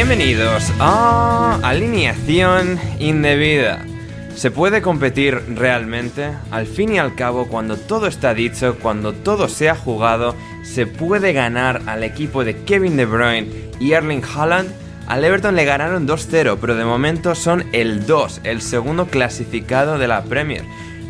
Bienvenidos a Alineación Indebida. ¿Se puede competir realmente? Al fin y al cabo, cuando todo está dicho, cuando todo se ha jugado, ¿se puede ganar al equipo de Kevin De Bruyne y Erling Haaland? Al Everton le ganaron 2-0, pero de momento son el 2, el segundo clasificado de la Premier.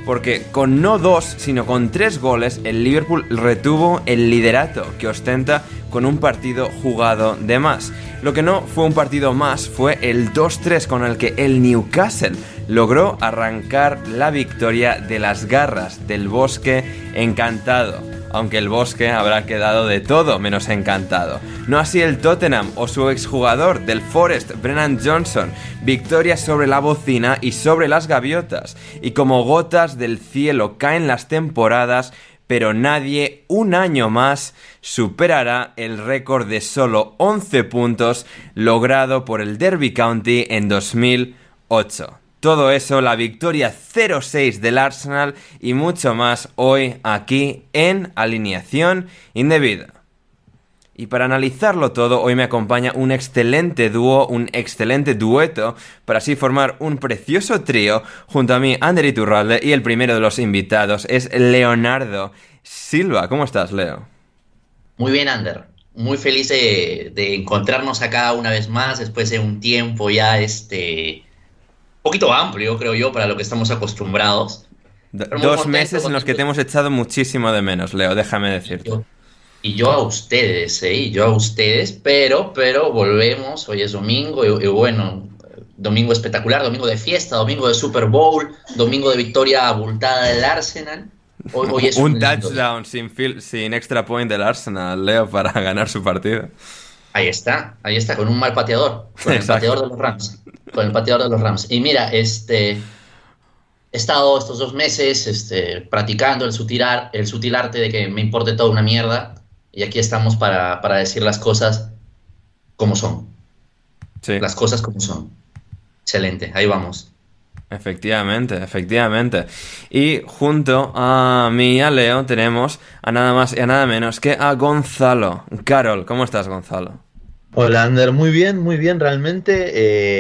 Porque con no dos, sino con tres goles, el Liverpool retuvo el liderato que ostenta con un partido jugado de más. Lo que no fue un partido más fue el 2-3 con el que el Newcastle logró arrancar la victoria de las garras del bosque encantado. Aunque el bosque habrá quedado de todo menos encantado. No así el Tottenham o su exjugador del Forest, Brennan Johnson. Victoria sobre la bocina y sobre las gaviotas. Y como gotas del cielo caen las temporadas, pero nadie un año más superará el récord de solo 11 puntos logrado por el Derby County en 2008. Todo eso, la victoria 0-6 del Arsenal y mucho más hoy aquí en Alineación Indebida. Y para analizarlo todo, hoy me acompaña un excelente dúo, un excelente dueto, para así formar un precioso trío. Junto a mí, Ander Iturralde, y el primero de los invitados es Leonardo Silva. ¿Cómo estás, Leo? Muy bien, Ander. Muy feliz de, encontrarnos acá una vez más, después de un tiempo ya este poquito amplio, creo yo, para lo que estamos acostumbrados. dos meses en los que te hemos echado muchísimo de menos, Leo, déjame decirte y yo a ustedes, ¿eh? Y yo a ustedes, pero, pero volvemos, hoy es domingo y, bueno, domingo espectacular, domingo de fiesta, domingo de Super Bowl, domingo de victoria abultada del Arsenal. Hoy, es un, touchdown sin, sin extra point del Arsenal, Leo, para ganar su partido. Ahí está, ahí está, con un mal pateador, con el pateador de los Rams, con el pateador de los Rams. Y mira, este, he estado estos dos meses este, practicando el sutil, el sutil arte de que me importe toda una mierda y aquí estamos para, decir las cosas como son. Sí. Las cosas como son. Excelente, ahí vamos. Efectivamente, efectivamente. Y junto a mí y a Leo tenemos a nada más y a nada menos que a Gonzalo. Carol, ¿cómo estás, Gonzalo? Hola, Ander, muy bien, muy bien, realmente.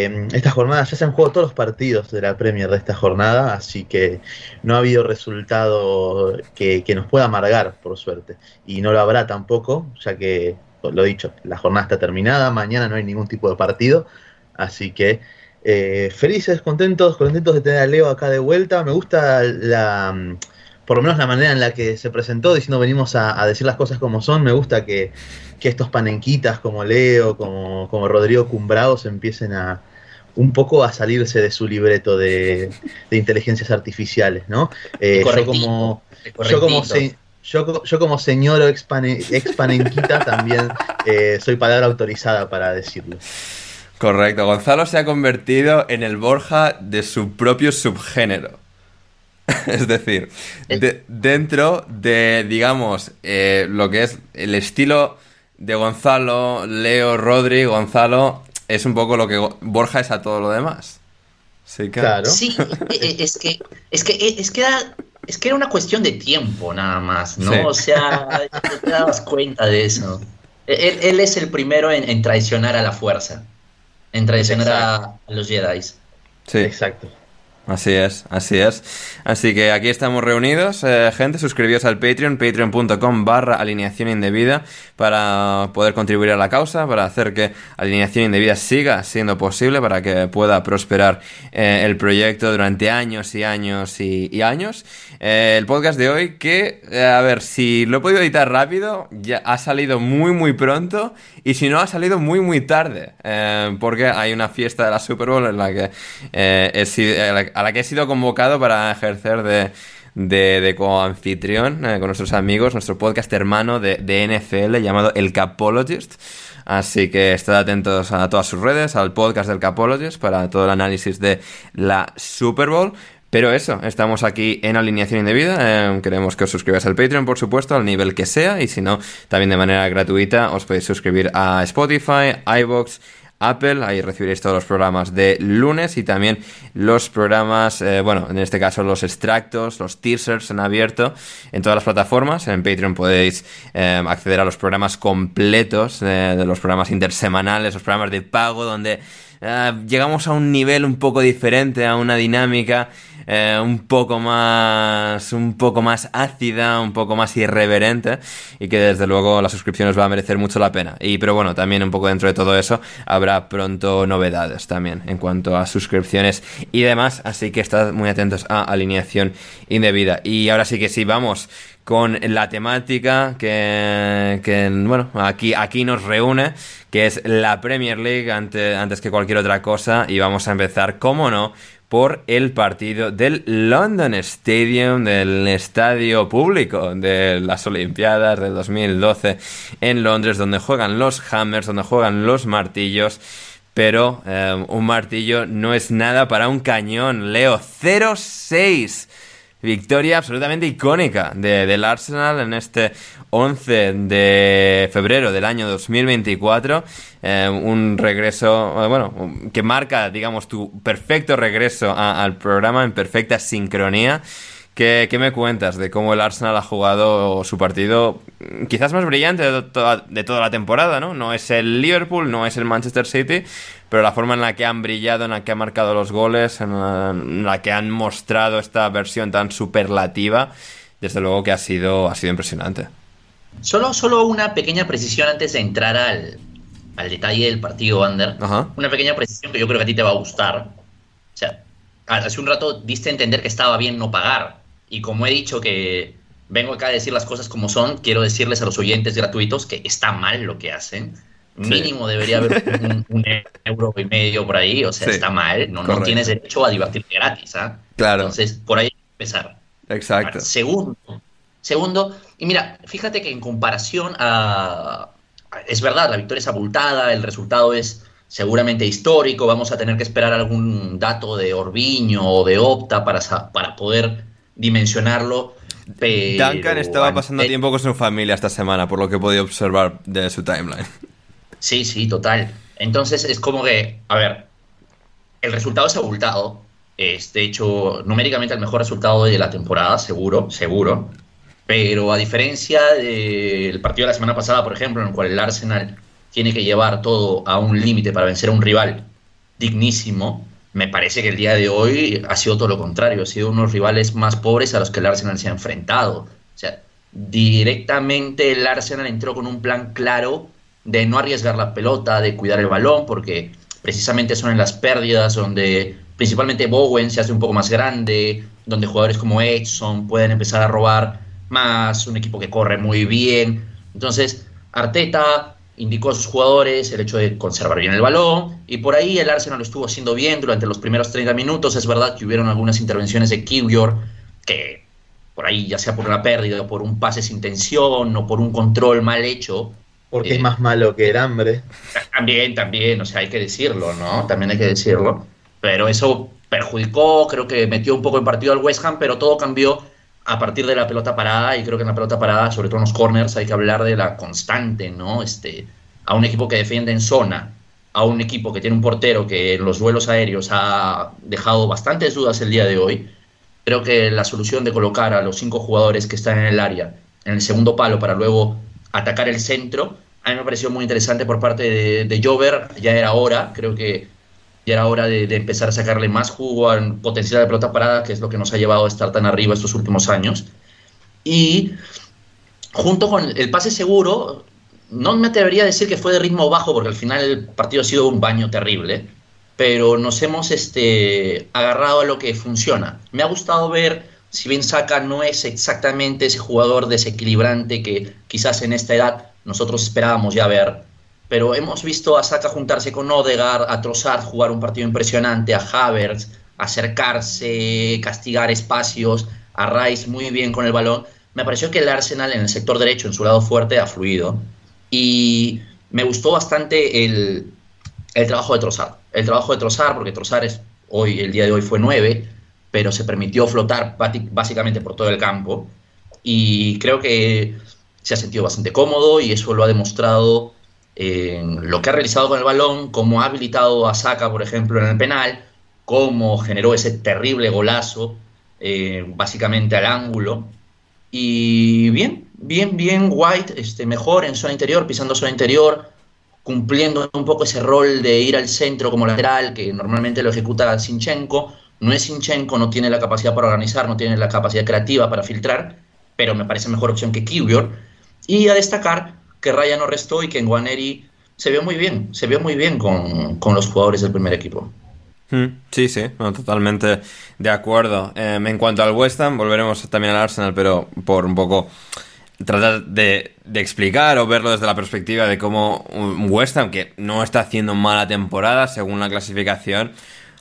Eh, esta jornada ya se han jugado todos los partidos de la Premier de esta jornada, así que no ha habido resultado que, nos pueda amargar, por suerte. Y no lo habrá tampoco, ya que, lo dicho, la jornada está terminada, mañana no hay ningún tipo de partido, así que Eh, felices, contentos, contentos de tener a Leo acá de vuelta. Me gusta la, por lo menos la manera en la que se presentó, diciendo venimos a, decir las cosas como son. Me gusta que, estos panenquitas como Leo, como, como Rodrigo Cumbraos empiecen a un poco a salirse de su libreto de, inteligencias artificiales, ¿no? Eh, yo como yo como yo, como señor expanenquita también eh, soy palabra autorizada para decirlo. Correcto, Gonzalo se ha convertido en el Borja de su propio subgénero. es decir, dentro de, digamos, eh, lo que es el estilo de Gonzalo, Leo, Rodri, Gonzalo, es un poco lo que Borja es a todo lo demás. Sí, claro. Sí, e, e, es que, es que, es que era es que era una cuestión de tiempo nada más, ¿no? O sea, te dabas cuenta de eso. Él, es el primero en, traicionar a la fuerza, en traicionar a, los Jedi. Sí, exacto. Así es, así es. Así que aquí estamos reunidos, eh, gente, suscribíos al Patreon, patreon.com barra alineación indebida para poder contribuir a la causa, para hacer que alineación indebida siga siendo posible, para que pueda prosperar eh, el proyecto durante años y años y, años. Eh, el podcast de hoy que, a ver, si lo he podido editar rápido, ya ha salido muy muy pronto y si no ha salido muy muy tarde, porque hay una fiesta de la Super Bowl en la que a la que he sido convocado para ejercer de, de, coanfitrión eh, con nuestros amigos, nuestro podcast hermano de, NFL llamado El Capologist. Así que estad atentos a todas sus redes, al podcast del Capologist para todo el análisis de la Super Bowl. Pero eso, estamos aquí en alineación indebida. Eh, queremos que os suscribáis al Patreon, por supuesto, al nivel que sea. Y si no, también de manera gratuita os podéis suscribir a Spotify, iBox Apple. Ahí recibiréis todos los programas de lunes y también los programas, eh, bueno, en este caso los extractos, los teasers en abierto en todas las plataformas. En Patreon podéis eh, acceder a los programas completos de los programas intersemanales, los programas de pago donde eh, llegamos a un nivel un poco diferente, a una dinámica eh, un poco más un poco más ácida, un poco más irreverente y que desde luego la suscripción os va a merecer mucho la pena. Y pero bueno, también un poco dentro de todo eso habrá pronto novedades también en cuanto a suscripciones y demás, así que estad muy atentos a alineación indebida. Y ahora sí que sí, vamos con la temática que, que, bueno, aquí, aquí nos reúne, que es la Premier League antes, antes que cualquier otra cosa. Y vamos a empezar, como no, por el partido del London Stadium, del estadio público de las Olimpiadas de 2012 en Londres, donde juegan los Hammers, donde juegan los martillos. Pero eh, un martillo no es nada para un cañón. Leo 0-6 Victoria absolutamente icónica de, del Arsenal en este 11 de febrero del año 2024. Eh, un regreso, eh, bueno, que marca, digamos, tu perfecto regreso al programa en perfecta sincronía. ¿Qué, me cuentas de cómo el Arsenal ha jugado su partido quizás más brillante de de toda la temporada, ¿no? No es el Liverpool, no es el Manchester City, pero la forma en la que han brillado, en la que han marcado los goles, en la, que han mostrado esta versión tan superlativa, desde luego que ha sido, ha sido impresionante. Solo, solo una pequeña precisión antes de entrar al, detalle del partido, Ander. Una pequeña precisión que yo creo que a ti te va a gustar. O sea, hace un rato diste a entender que estaba bien no pagar. Y como he dicho que vengo acá a decir las cosas como son, quiero decirles a los oyentes gratuitos que está mal lo que hacen mínimo debería haber un, euro y medio por ahí, o sea, está mal, no, no, tienes derecho a divertirte gratis, ¿ah? Claro. Entonces, por ahí hay que empezar. Exacto. segundo, segundo, y mira, fíjate que en comparación a, es verdad, la victoria es abultada, el resultado es seguramente histórico, vamos a tener que esperar algún dato de Orbiño o de Opta para, para poder dimensionarlo. Pero, Duncan estaba pasando tiempo con su familia esta semana, por lo que he podido observar de su timeline. Sí, sí, total. Entonces es como que, a ver, el resultado es abultado. Es de hecho numéricamente el mejor resultado de la temporada, seguro, seguro. Pero a diferencia del partido de la semana pasada, por ejemplo, en el cual el Arsenal tiene que llevar todo a un límite para vencer a un rival dignísimo, me parece que el día de hoy ha sido todo lo contrario. Ha sido unos rivales más pobres a los que el Arsenal se ha enfrentado. O sea, directamente el Arsenal entró con un plan claro de no arriesgar la pelota, de cuidar el balón, porque precisamente son en las pérdidas donde principalmente Bowen se hace un poco más grande, donde jugadores como Edson pueden empezar a robar más, un equipo que corre muy bien. Entonces, Arteta indicó a sus jugadores el hecho de conservar bien el balón y por ahí el Arsenal lo estuvo haciendo bien durante los primeros 30 minutos. Es verdad que hubieron algunas intervenciones de Kiwior que por ahí ya sea por una pérdida o por un pase sin tensión o por un control mal hecho. Porque es eh, más malo que el hambre. También, también, o sea, hay que decirlo, ¿no? También hay que decirlo. Pero eso perjudicó, creo que metió un poco el partido al West Ham, pero todo cambió a partir de la pelota parada, y creo que en la pelota parada, sobre todo en los corners, hay que hablar de la constante, ¿no? Este, a un equipo que defiende en zona, a un equipo que tiene un portero que en los vuelos aéreos ha dejado bastantes dudas el día de hoy, creo que la solución de colocar a los cinco jugadores que están en el área en el segundo palo para luego atacar el centro, a mí me pareció muy interesante por parte de, Jover, ya era hora, creo que ya era hora de, empezar a sacarle más jugo al potencial de pelota parada, que es lo que nos ha llevado a estar tan arriba estos últimos años. Y junto con el pase seguro, no me atrevería a decir que fue de ritmo bajo, porque al final el partido ha sido un baño terrible, pero nos hemos este, agarrado a lo que funciona. Me ha gustado ver, si bien Saka no es exactamente ese jugador desequilibrante que quizás en esta edad nosotros esperábamos ya ver, pero hemos visto a Saka juntarse con Odegaard, a Trossard jugar un partido impresionante, a Havertz acercarse, castigar espacios, a Rice muy bien con el balón. Me pareció que el Arsenal en el sector derecho, en su lado fuerte, ha fluido. Y me gustó bastante el, trabajo de Trossard. El trabajo de Trossard, porque Trossard es, hoy, el día de hoy fue 9, pero se permitió flotar básicamente por todo el campo. Y creo que se ha sentido bastante cómodo y eso lo ha demostrado lo que ha realizado con el balón, cómo ha habilitado a Saka, por ejemplo, en el penal, cómo generó ese terrible golazo, eh, básicamente al ángulo. Y bien, bien, bien White, este, mejor en zona interior, pisando zona interior, cumpliendo un poco ese rol de ir al centro como lateral, que normalmente lo ejecuta Sinchenko. No es Sinchenko, no tiene la capacidad para organizar, no tiene la capacidad creativa para filtrar, pero me parece mejor opción que Kiwior. Y a destacar que Ryan no restó y que en Guaneri se vio muy bien, se vio muy bien con, los jugadores del primer equipo. Hmm, sí, sí, totalmente de acuerdo. Em, en cuanto al West Ham, volveremos también al Arsenal, pero por un poco tratar de, explicar o verlo desde la perspectiva de cómo un West Ham, que no está haciendo mala temporada según la clasificación,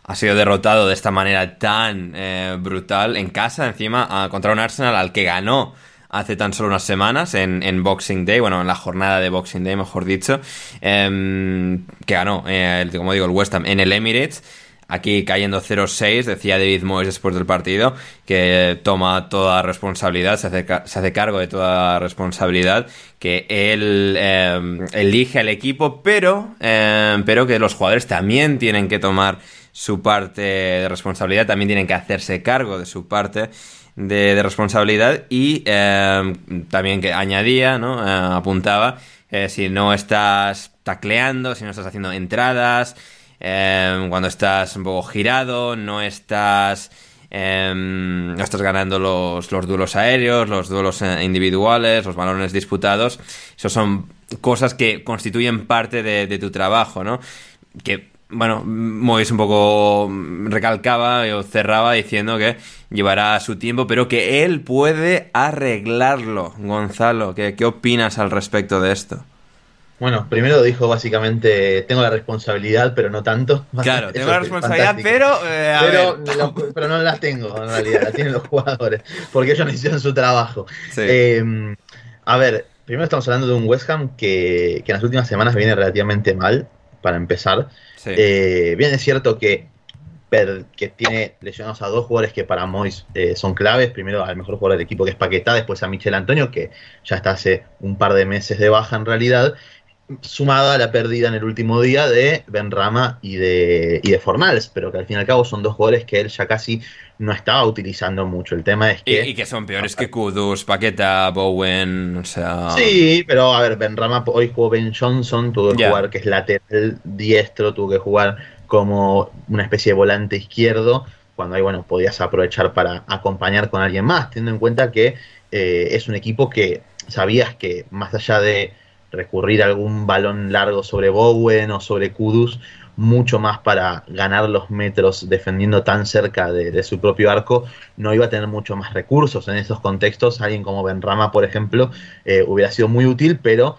ha sido derrotado de esta manera tan eh, brutal en casa, encima, contra un Arsenal al que ganó hace tan solo unas semanas en, Boxing Day, bueno, en la jornada de Boxing Day, mejor dicho, em, que ganó, eh, como digo, el West Ham en el Emirates. Aquí cayendo 0-6, decía David Moyes después del partido, que toma toda responsabilidad, se hace, se hace cargo de toda responsabilidad, que él em, elige al equipo, pero, em, pero que los jugadores también tienen que tomar su parte de responsabilidad, también tienen que hacerse cargo de su parte de, responsabilidad y eh, también que añadía, ¿no? Eh, apuntaba, eh, si no estás tacleando, si no estás haciendo entradas, cuando estás un poco girado, no estás... no estás ganando los, los duelos aéreos, los duelos individuales, los balones disputados. Eso son cosas que constituyen parte de, de tu trabajo, ¿no? Que bueno, Mois un poco recalcaba o cerraba diciendo que llevará su tiempo, pero que él puede arreglarlo. Gonzalo, ¿qué, qué opinas al respecto de esto? Bueno, primero dijo básicamente, tengo la responsabilidad, pero no tanto. Claro, tengo la responsabilidad, pero... Eh, pero, no la tengo, en realidad, la tienen los jugadores, porque ellos no hicieron su trabajo. Em, a ver, primero estamos hablando de un West Ham que, que en las últimas semanas viene relativamente mal, para empezar. Eh, bien es cierto que, que tiene lesionados a dos jugadores que para Mois eh, son claves. Primero al mejor jugador del equipo que es Paquetá, después a Michel Antonio, que ya está hace un par de meses de baja en realidad. Sumada a la pérdida en el último día de Ben Rama y de, y de Fornals, pero que al fin y al cabo son dos jugadores que él ya casi no estaba utilizando mucho. El tema es que. Y, que son peores que Kudus, Paqueta, Bowen, o sea. Sí, pero a ver, Ben Rama hoy jugó Ben Johnson, tuvo que jugar que es lateral diestro, tuvo que jugar como una especie de volante izquierdo, cuando ahí, bueno, podías aprovechar para acompañar con alguien más, teniendo en cuenta que eh, es un equipo que sabías que más allá de recurrir a algún balón largo sobre Bowen o sobre Kudus, mucho más para ganar los metros defendiendo tan cerca de, su propio arco, no iba a tener mucho más recursos en esos contextos. Alguien como Benrama, por ejemplo, eh, hubiera sido muy útil, pero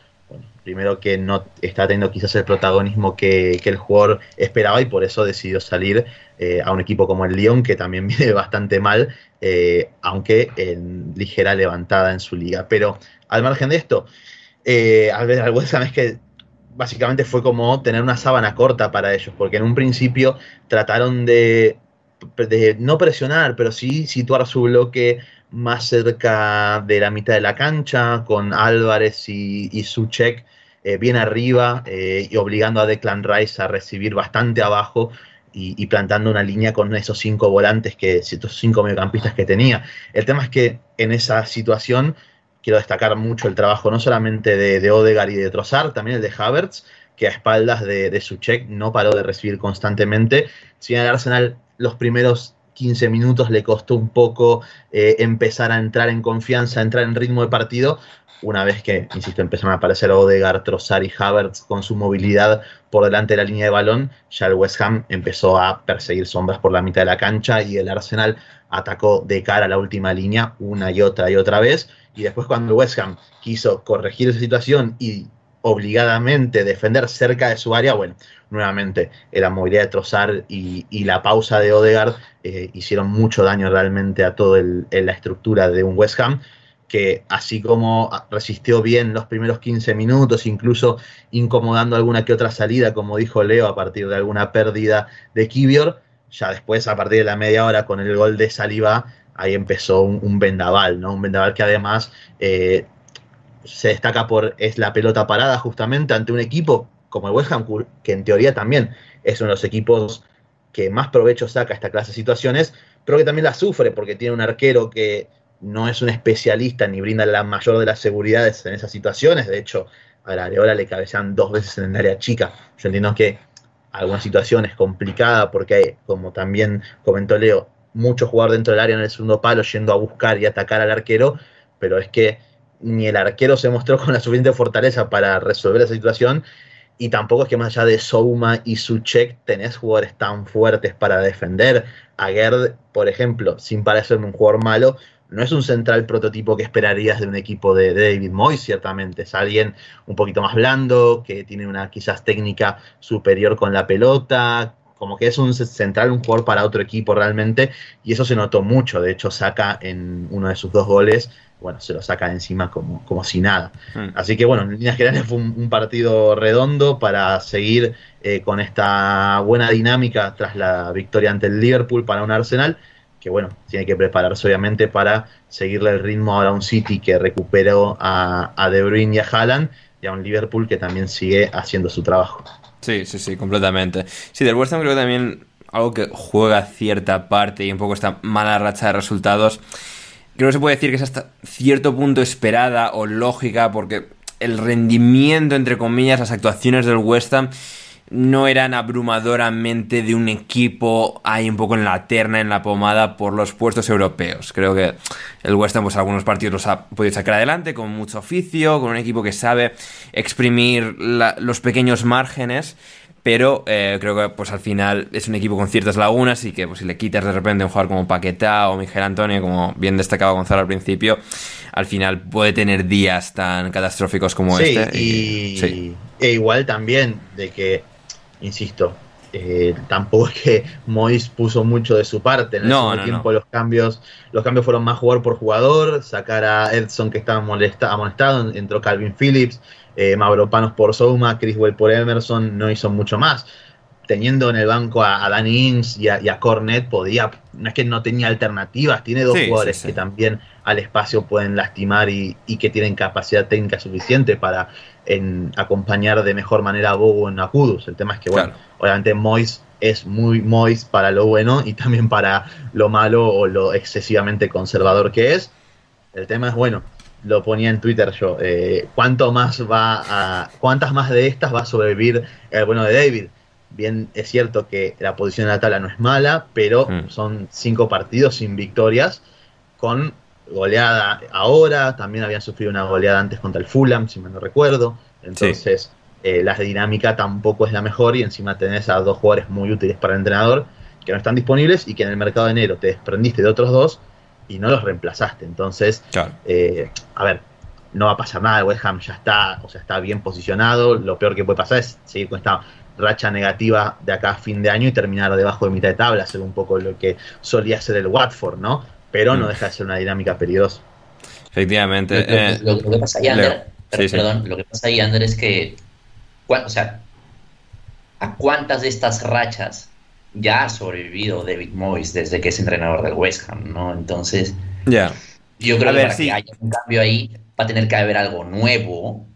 primero que no está teniendo quizás el protagonismo que, el jugador esperaba y por eso decidió salir eh, a un equipo como el Lyon, que también viene bastante mal, eh, aunque en ligera levantada en su liga. Pero al margen de esto, eh, al ver al que básicamente fue como tener una sábana corta para ellos, porque en un principio trataron de, no presionar, pero sí situar su bloque más cerca de la mitad de la cancha, con Álvarez y, y Suchek eh, bien arriba eh, y obligando a Declan Rice a recibir bastante abajo y, plantando una línea con esos cinco volantes, que estos cinco mediocampistas que tenía. El tema es que en esa situación quiero destacar mucho el trabajo no solamente de, de Odegaard y de Trossard, también el de Havertz, que a espaldas de, de Suchek no paró de recibir constantemente. Si en el Arsenal los primeros 15 minutos le costó un poco eh, empezar a entrar en confianza, entrar en ritmo de partido, una vez que, insisto, empezaron a aparecer Odegaard, Trossard y Havertz con su movilidad por delante de la línea de balón, ya el West Ham empezó a perseguir sombras por la mitad de la cancha y el Arsenal atacó de cara a la última línea una y otra y otra vez. Y después cuando West Ham quiso corregir esa situación y obligadamente defender cerca de su área, bueno, nuevamente la movilidad de Trossard y, la pausa de Odegaard eh, hicieron mucho daño realmente a toda la estructura de un West Ham que así como resistió bien los primeros 15 minutos, incluso incomodando alguna que otra salida, como dijo Leo, a partir de alguna pérdida de Kivior, ya después, a partir de la media hora, con el gol de Saliba, ahí empezó un, vendaval, ¿no? Un vendaval que además eh, se destaca por es la pelota parada justamente ante un equipo como el West Ham, que en teoría también es uno de los equipos que más provecho saca esta clase de situaciones, pero que también la sufre porque tiene un arquero que no es un especialista ni brinda la mayor de las seguridades en esas situaciones. De hecho, a la Areola le cabecean dos veces en el área chica. Yo entiendo que alguna situación es complicada porque, como también comentó Leo, mucho jugar dentro del área en el segundo palo yendo a buscar y atacar al arquero, pero es que ni el arquero se mostró con la suficiente fortaleza para resolver esa situación y tampoco es que más allá de Souma y Suchek tenés jugadores tan fuertes para defender. A Gerd, por ejemplo, sin parecerme un jugador malo, no es un central prototipo que esperarías de un equipo de, David Moyes, ciertamente. Es alguien un poquito más blando, que tiene una quizás técnica superior con la pelota, como que es un central, un jugador para otro equipo realmente, y eso se notó mucho. De hecho, saca en uno de sus dos goles, bueno, se lo saca encima como, como si nada. Hmm. Así que bueno, en líneas generales fue un, partido redondo para seguir eh, con esta buena dinámica tras la victoria ante el Liverpool para un Arsenal que bueno, tiene que prepararse obviamente para seguirle el ritmo ahora a un City que recuperó a, a De Bruyne y a Haaland y a un Liverpool que también sigue haciendo su trabajo. Sí, sí, sí, completamente. Sí, del West Ham creo que también algo que juega cierta parte y un poco esta mala racha de resultados, creo que se puede decir que es hasta cierto punto esperada o lógica porque el rendimiento, entre comillas, las actuaciones del West Ham no eran abrumadoramente de un equipo ahí un poco en la terna, en la pomada por los puestos europeos. Creo que el West Ham, pues algunos partidos los ha podido sacar adelante con mucho oficio, con un equipo que sabe exprimir los pequeños márgenes. Pero eh, creo que pues al final es un equipo con ciertas lagunas y que pues, si le quitas de repente un jugador como Paquetá o Miguel Antonio, como bien destacaba Gonzalo al principio, al final puede tener días tan catastróficos como este. Y, E igual también de que insisto, eh, tampoco es que Mois puso mucho de su parte. En el tiempo los cambios, los cambios fueron más jugador por jugador, sacar a Edson que estaba molesta, amonestado, entró Calvin Phillips, eh, Panos por Souma, Chriswell por Emerson, no hizo mucho más. Teniendo en el banco a, Danny Ings y a, Cornet, podía, no es que no tenía alternativas, tiene dos jugadores que también al espacio pueden lastimar y, y, que tienen capacidad técnica suficiente para en acompañar de mejor manera a Bogo en Akudus. El tema es que, bueno, obviamente Mois es muy Mois para lo bueno y también para lo malo o lo excesivamente conservador que es. El tema es, bueno, lo ponía en Twitter yo, eh, ¿cuánto más va a, ¿cuántas más de estas va a sobrevivir el bueno de David? Bien, es cierto que la posición de la tabla no es mala, pero mm. son cinco partidos sin victorias, con goleada ahora, también habían sufrido una goleada antes contra el Fulham, si me no recuerdo. Entonces, eh, la dinámica tampoco es la mejor y encima tenés a dos jugadores muy útiles para el entrenador que no están disponibles y que en el mercado de enero te desprendiste de otros dos y no los reemplazaste. Entonces, eh, a ver, no va a pasar nada, West Ham ya está, o sea, está bien posicionado, lo peor que puede pasar es seguir con esta racha negativa de acá a fin de año y terminar debajo de mitad de tabla, hacer un poco lo que solía ser el Watford, ¿no? Pero no mm. deja de ser una dinámica peligrosa. Efectivamente. Lo, que eh, pasa ahí, Ander, perdón, lo que pasa ahí, Ander, es que, o sea, ¿a cuántas de estas rachas ya ha sobrevivido David Moyes desde que es entrenador del West Ham, ¿no? Entonces, ya. yo creo que para que haya un cambio ahí va a tener que haber algo nuevo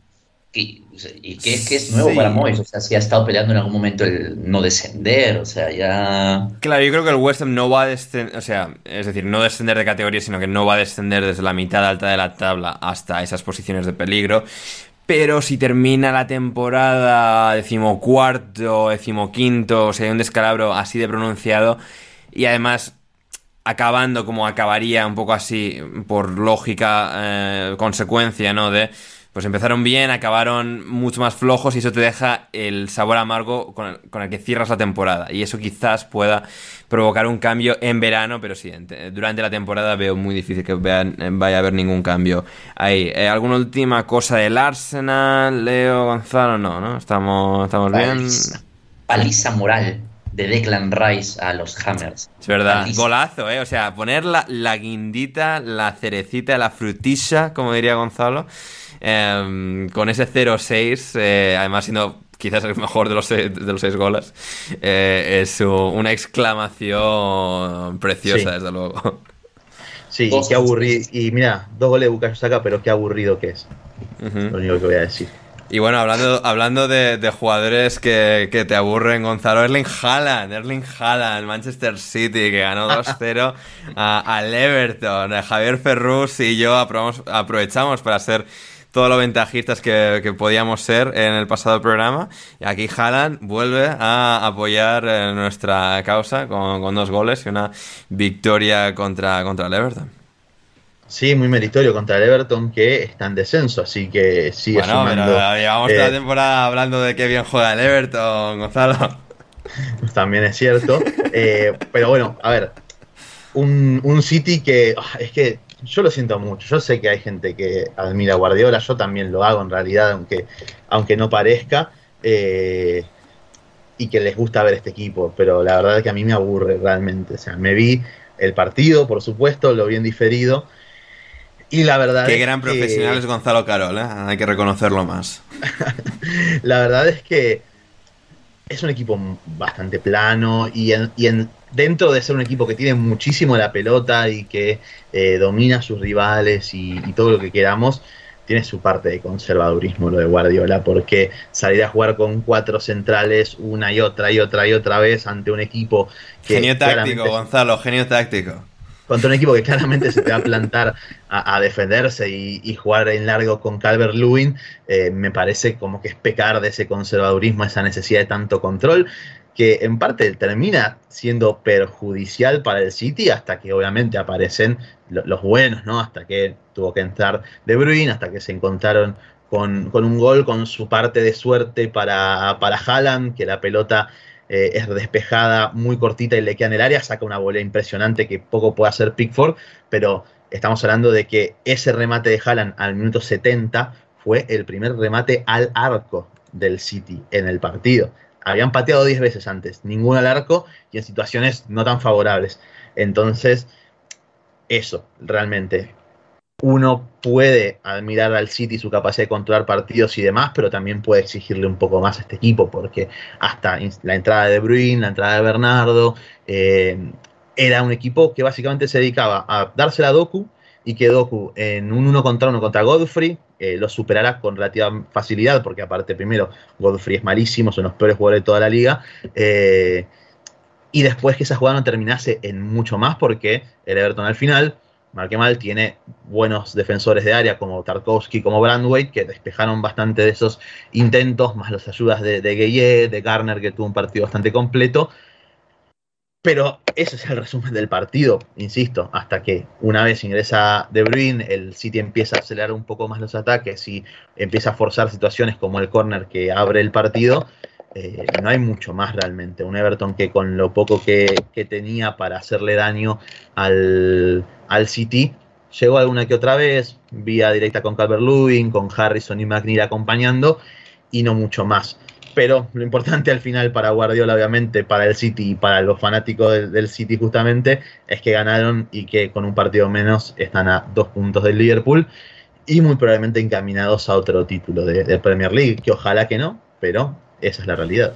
y que, es nuevo para Moyes, o sea, si ha estado peleando en algún momento el no descender, o sea, ya... Claro, yo creo que el West Ham no va a descender, o sea, es decir, no descender de categoría, sino que no va a descender desde la mitad alta de la tabla hasta esas posiciones de peligro, pero si termina la temporada decimocuarto, decimoquinto, o sea, hay un descalabro así de pronunciado, y además acabando como acabaría un poco así, por lógica, eh, consecuencia, ¿no? De pues empezaron bien, acabaron mucho más flojos y eso te deja el sabor amargo con el, que cierras la temporada. Y eso quizás pueda provocar un cambio en verano, pero sí, durante la temporada veo muy difícil que vaya a haber ningún cambio ahí. Eh, ¿Alguna última cosa del Arsenal, Leo, Gonzalo? No, ¿no? Estamos, estamos bien. Paliza moral de Declan Rice a los Hammers. Es verdad, golazo, ¿eh? O sea, poner la, la guindita, la cerecita, la frutilla, como diría Gonzalo. Em, con ese 0-6, eh, además siendo quizás el mejor de los, de los seis goles, eh, es una exclamación preciosa, desde luego. Sí, qué aburrido. Y mira, dos goles de Bukayo Saka, pero qué aburrido que es. Lo único que voy a decir. Y bueno, hablando, hablando de, jugadores que, te aburren, Gonzalo, Erling Haaland, Erling Haaland, Manchester City, que ganó 2-0 al Everton. Javier Ferrus y yo aprovechamos para ser todos los ventajistas que, podíamos ser en el pasado programa. Y aquí Haaland vuelve a apoyar eh, nuestra causa con, dos goles y una victoria contra, contra el Everton. Sí, muy meritorio contra el Everton que está en descenso, así que sigue bueno, Pero llevamos toda la eh, temporada hablando de qué bien juega el Everton, Gonzalo. También es cierto. Eh, pero bueno, a ver, un, un City que ah, es que yo lo siento mucho. Yo sé que hay gente que admira a Guardiola, yo también lo hago en realidad, aunque, aunque no parezca, eh, y que les gusta ver este equipo, pero la verdad es que a mí me aburre realmente. O sea, me vi el partido, por supuesto, lo bien diferido. Y la verdad Qué gran profesional es Gonzalo Carol, ¿eh? hay que reconocerlo más. la verdad es que es un equipo bastante plano y y en, dentro de ser un equipo que tiene muchísimo la pelota y que eh, domina a sus rivales y, todo lo que queramos, tiene su parte de conservadurismo lo de Guardiola, porque salir a jugar con cuatro centrales una y otra y otra y otra vez ante un equipo que... Genio táctico, Gonzalo, genio táctico. Contra un equipo que claramente se te va a plantar a, defenderse y, jugar en largo con Calvert Lewin, eh, me parece como que es pecar de ese conservadurismo, esa necesidad de tanto control que en parte termina siendo perjudicial para el City hasta que obviamente aparecen los buenos, ¿no? Hasta que tuvo que entrar De Bruyne, hasta que se encontraron con, un gol, con su parte de suerte para, para Haaland, que la pelota eh, es despejada muy cortita y le queda en el área, saca una bola impresionante que poco puede hacer Pickford, pero estamos hablando de que ese remate de Haaland al minuto 70 fue el primer remate al arco del City en el partido habían pateado 10 veces antes, ninguno al arco y en situaciones no tan favorables. Entonces, eso, realmente. Uno puede admirar al City su capacidad de controlar partidos y demás, pero también puede exigirle un poco más a este equipo, porque hasta la entrada de Bruin, la entrada de Bernardo, eh, era un equipo que básicamente se dedicaba a dársela a Doku y que Doku en un uno contra uno contra Godfrey eh, lo superará con relativa facilidad, porque aparte primero Godfrey es malísimo, son los peores jugadores de toda la liga. Eh, y después que esa jugada no terminase en mucho más, porque el Everton al final, marque mal, tiene buenos defensores de área como Tarkovsky, como Brandweight, que despejaron bastante de esos intentos, más las ayudas de, de de Garner, que tuvo un partido bastante completo. Pero ese es el resumen del partido, insisto, hasta que una vez ingresa De Bruyne, el City empieza a acelerar un poco más los ataques y empieza a forzar situaciones como el corner que abre el partido, eh, no hay mucho más realmente. Un Everton que con lo poco que, tenía para hacerle daño al, al, City, llegó alguna que otra vez, vía directa con Calvert-Lewin, con Harrison y McNeil acompañando, y no mucho más. Pero lo importante al final para Guardiola, obviamente, para el City y para los fanáticos del, City justamente, es que ganaron y que con un partido menos están a dos puntos del Liverpool y muy probablemente encaminados a otro título de, de Premier League, que ojalá que no, pero esa es la realidad.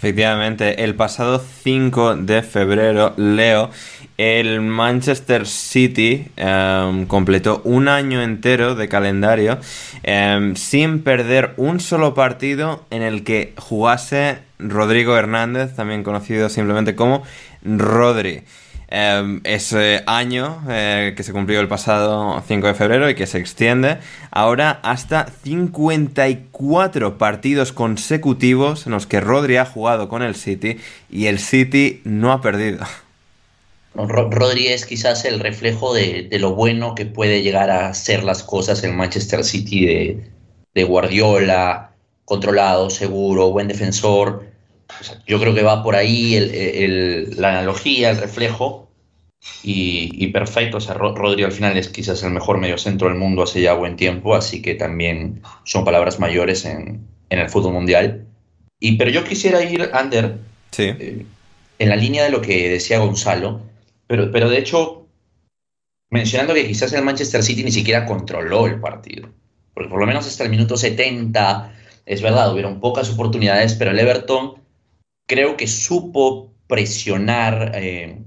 Efectivamente, el pasado 5 de febrero, Leo, el Manchester City em, completó un año entero de calendario em, sin perder un solo partido en el que jugase Rodrigo Hernández, también conocido simplemente como Rodri. Em, ese año eh, que se cumplió el pasado 5 de febrero y que se extiende ahora hasta 54 partidos consecutivos en los que Rodri ha jugado con el City y el City no ha perdido. Rodri es quizás el reflejo de, lo bueno que puede llegar a ser las cosas en Manchester City de, Guardiola, controlado, seguro, buen defensor. Yo creo que va por ahí la analogía, el reflejo. Y, perfecto, o sea, Rodri al final es quizás el mejor mediocentro del mundo hace ya buen tiempo, así que también son palabras mayores en, el fútbol mundial. Y, pero yo quisiera ir, Ander, eh, en la línea de lo que decía Gonzalo, pero, pero de hecho, mencionando que quizás el Manchester City ni siquiera controló el partido, porque por lo menos hasta el minuto 70, es verdad, hubieron pocas oportunidades, pero el Everton creo que supo presionar, eh,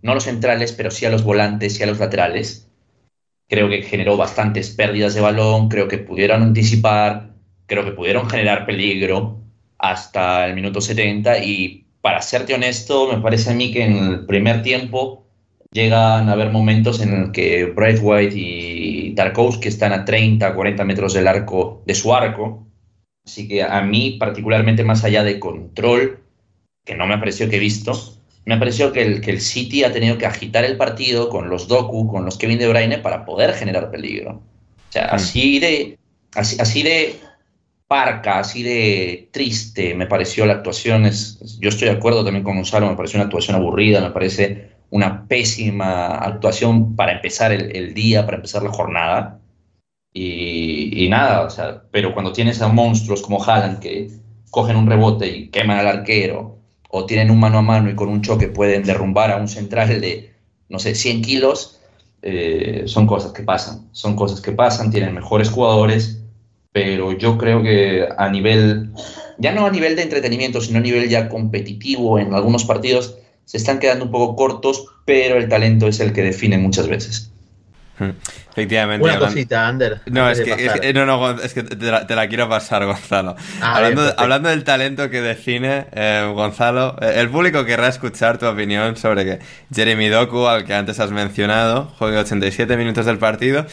no a los centrales, pero sí a los volantes y a los laterales. Creo que generó bastantes pérdidas de balón, creo que pudieron anticipar, creo que pudieron generar peligro hasta el minuto 70 y para serte honesto, me parece a mí que en el primer tiempo llegan a haber momentos en el que Braithwaite y Tarkovsky están a 30, 40 metros del arco, de su arco. Así que a mí, particularmente más allá de control, que no me ha parecido que he visto, me ha parecido que el, que el City ha tenido que agitar el partido con los Doku, con los Kevin De Bruyne, para poder generar peligro. O sea, mm. así de, así, así de parca, así de triste me pareció la actuación. Es, yo estoy de acuerdo también con Gonzalo, me pareció una actuación aburrida, me parece una pésima actuación para empezar el, día, para empezar la jornada. Y, nada, o sea, pero cuando tienes a monstruos como Haaland que cogen un rebote y queman al arquero, o tienen un mano a mano y con un choque pueden derrumbar a un central de, no sé, 100 kilos, eh, son cosas que pasan, son cosas que pasan, tienen mejores jugadores, pero yo creo que a nivel, ya no a nivel de entretenimiento, sino a nivel ya competitivo en algunos partidos, se están quedando un poco cortos, pero el talento es el que define muchas veces. Efectivamente. Una cosita, Ander. No, es que, no, no, es que te la, quiero pasar, Gonzalo. Ah, hablando, hablando, del talento que define, eh, Gonzalo, eh, el público querrá escuchar tu opinión sobre que Jeremy Doku, al que antes has mencionado, juegue 87 minutos del partido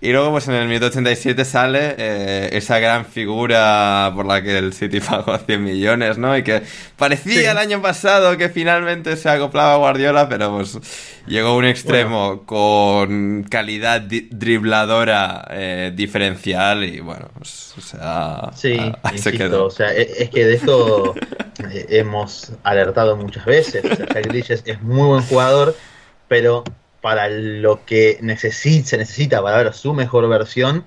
y luego, pues en el minuto 87 sale eh, esa gran figura por la que el City pagó 100 millones, ¿no? Y que parecía el año pasado que finalmente se acoplaba a Guardiola, pero pues llegó a un extremo con calidad dribladora eh, diferencial y bueno, pues, o sea, sí, se quedó. O sea, e, es que de esto eh, hemos alertado muchas veces. O sea, es muy buen jugador, pero para lo que se necesita para ver su mejor versión,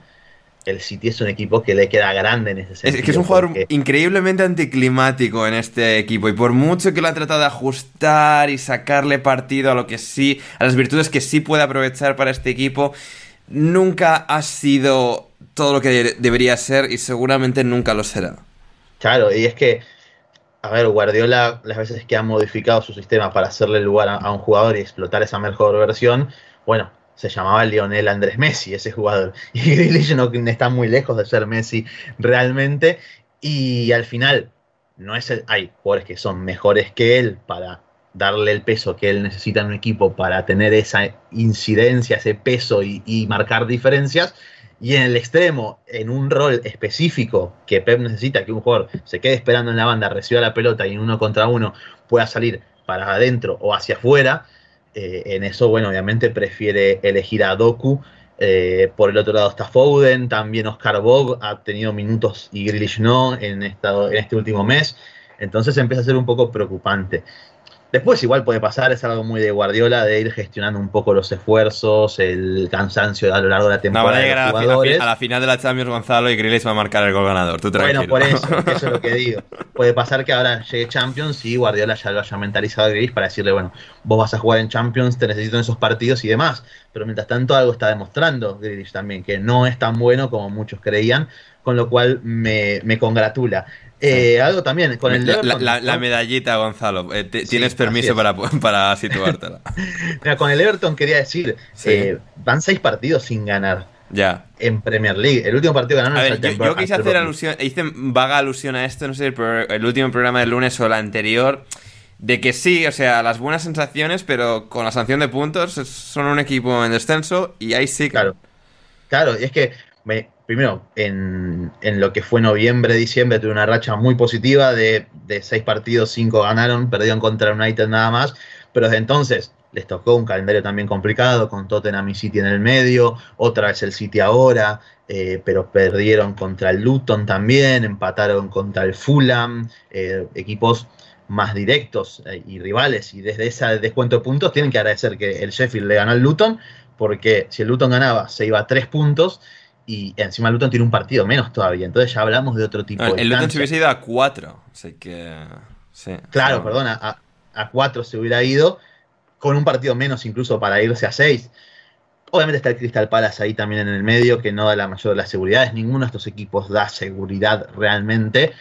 el City es un equipo que le queda grande en ese sentido. Es que es un jugador increíblemente anticlimático en este equipo y por mucho que lo ha tratado de ajustar y sacarle partido a lo que sí, a las virtudes que sí puede aprovechar para este equipo, nunca ha sido todo lo que debería ser y seguramente nunca lo será. Claro, y es que a ver, Guardiola, las veces que ha modificado su sistema para hacerle lugar a, un jugador y explotar esa mejor versión, bueno, se llamaba Lionel Andrés Messi, ese jugador. Y Grealish no está muy lejos de ser Messi realmente. Y al final, no es hay jugadores que son mejores que él para darle el peso que él necesita en un equipo para tener esa incidencia, ese peso y marcar diferencias. Y en el extremo, en un rol específico que Pep necesita que un jugador se quede esperando en la banda, reciba la pelota y en uno contra uno pueda salir para adentro o hacia afuera, eh, en eso, bueno, obviamente prefiere elegir a Doku. Eh, por el otro lado está Foden, también Oscar Bog ha tenido minutos y Grealish no en, en este último mes. Entonces empieza a ser un poco preocupante. Después igual puede pasar, es algo muy de Guardiola, de ir gestionando un poco los esfuerzos, el cansancio a lo largo de la temporada. No, van a llegar a, la, final de la Champions Gonzalo y Grealish va a marcar el gol ganador, tú tranquilo. Bueno, por eso, eso es lo que digo. Puede pasar que ahora llegue Champions y Guardiola ya lo haya mentalizado a Grealish para decirle, bueno, vos vas a jugar en Champions, te necesito en esos partidos y demás. Pero mientras tanto algo está demostrando Grealish también, que no es tan bueno como muchos creían, con lo cual me, me congratula. Eh, algo también con el Everton. La, medallita, Gonzalo. Eh, tienes permiso para, para situártela. Mira, con el Everton quería decir, eh, van seis partidos sin ganar. Ya. En Premier League. El último partido ganaron. A ver, yo, quise hacer alusión, hice vaga alusión a esto, no sé, el, último programa del lunes o el anterior. De que sí, o sea, las buenas sensaciones, pero con la sanción de puntos son un equipo en descenso y ahí sí. Claro. Claro, y es que me, primero, en, lo que fue noviembre, diciembre, tuve una racha muy positiva de, seis partidos, cinco ganaron, perdieron contra United nada más, pero desde entonces les tocó un calendario también complicado, con Tottenham y City en el medio, otra vez el City ahora, eh, pero perdieron contra el Luton también, empataron contra el Fulham, eh, equipos más directos eh, y rivales, y desde ese descuento de puntos tienen que agradecer que el Sheffield le ganó al Luton, porque si el Luton ganaba se iba a tres puntos, y encima Luton tiene un partido menos todavía. Entonces ya hablamos de otro tipo de. El Luton se hubiese ido a 4. Así que. claro, perdón, a, a 4 se hubiera ido. Con un partido menos incluso para irse a 6. Obviamente está el Crystal Palace ahí también en el medio, que no da la mayor de las seguridades. Ninguno de estos equipos da seguridad realmente.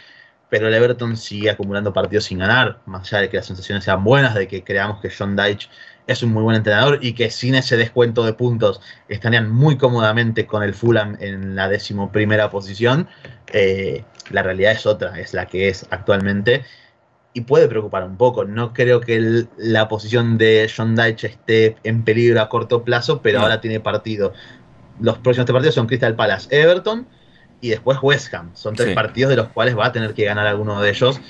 Pero el Everton sigue acumulando partidos sin ganar. Más allá de que las sensaciones sean buenas, de que creamos que John Dyche es un muy buen entrenador y que sin ese descuento de puntos estarían muy cómodamente con el Fulham en la decimoprimera posición, eh, la realidad es otra, es la que es actualmente y puede preocupar un poco. No creo que la posición de John Dyche esté en peligro a corto plazo, pero ahora tiene partido. Los próximos tres partidos son Crystal Palace, Everton y después West Ham. Son tres partidos de los cuales va a tener que ganar alguno de ellos.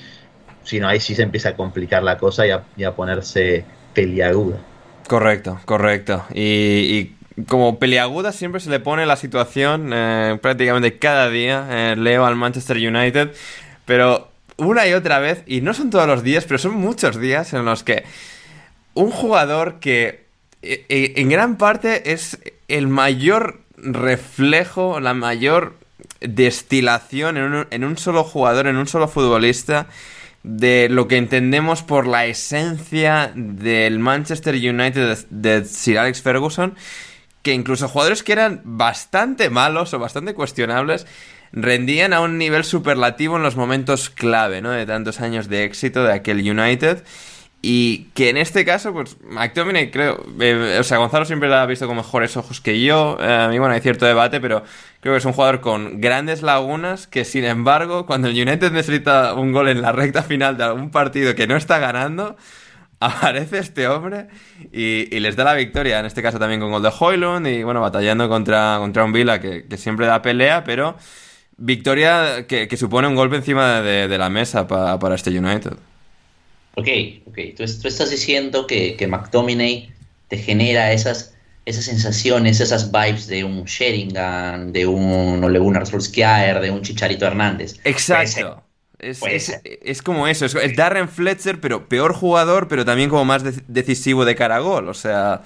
Si no, ahí sí se empieza a complicar la cosa y a ponerse peliaguda. Correcto, correcto. Y, como peliaguda siempre se le pone la situación eh, prácticamente cada día. Eh, leo al Manchester United, pero una y otra vez, y no son todos los días, pero son muchos días en los que un jugador que e, e, en gran parte es el mayor reflejo, la mayor destilación en un solo jugador, en un solo futbolista, de lo que entendemos por la esencia del Manchester United de, Sir Alex Ferguson, que incluso jugadores que eran bastante malos o bastante cuestionables rendían a un nivel superlativo en los momentos clave, ¿no? De tantos años de éxito de aquel United. Y que en este caso, pues, McTominay creo, eh, o sea, Gonzalo siempre la ha visto con mejores ojos que yo. Eh, a mí, bueno, hay cierto debate, pero creo que es un jugador con grandes lagunas que, sin embargo, cuando el United necesita un gol en la recta final de algún partido que no está ganando, aparece este hombre y, les da la victoria. En este caso también con gol de Hoylund y, bueno, batallando contra, contra un Vila que, siempre da pelea, pero victoria que, supone un golpe encima de, la mesa para este United. Ok, ok. Tú, estás diciendo que, que McTominay te genera esas, esas sensaciones, esas vibes de un Sheringham, de un Ole Gunnar Solskjaer, de un Chicharito Hernández. Exacto. Es, es, como eso, es, Darren Fletcher, pero peor jugador, pero también como más decisivo de cara a gol. O sea.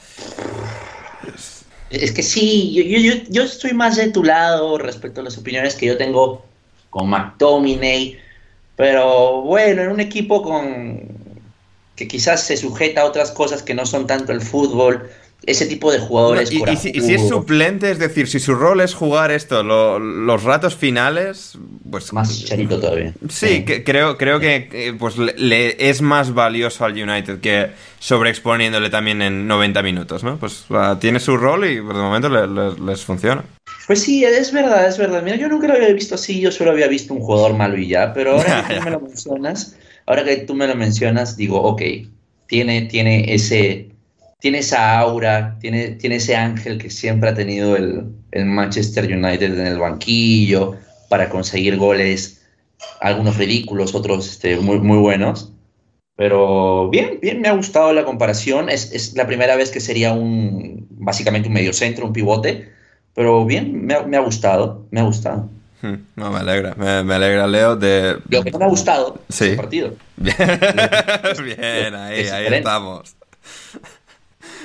Es que sí, yo, yo, yo, estoy más de tu lado respecto a las opiniones que yo tengo con McTominay. Pero bueno, en un equipo con que quizás se sujeta a otras cosas que no son tanto el fútbol, ese tipo de jugadores. y, si, es suplente, es decir, si su rol es jugar esto, los ratos finales, pues. Más charito todavía. Sí, Que, creo, creo que pues, le, es más valioso al United que sobreexponiéndole también en 90 minutos, ¿no? Pues tiene su rol y por el momento les funciona. Pues sí, es verdad, es verdad. Mira, yo nunca lo había visto así, yo solo había visto un jugador malo y ya, pero ahora que me lo mencionas, ahora que tú me lo mencionas, digo, ok, tiene, tiene ese, tiene esa aura, tiene, tiene ese ángel que siempre ha tenido el, Manchester United en el banquillo para conseguir goles, algunos ridículos, otros este, muy, muy buenos. Pero bien, bien, me ha gustado la comparación. Es, es la primera vez que sería un, básicamente un mediocentro, un pivote. Pero bien, me ha, me ha gustado, me ha gustado. Hmm, no, me alegra, me, alegra, Leo, de... Lo que no me ha gustado sí. el partido. Bien, bien ahí, ahí estamos.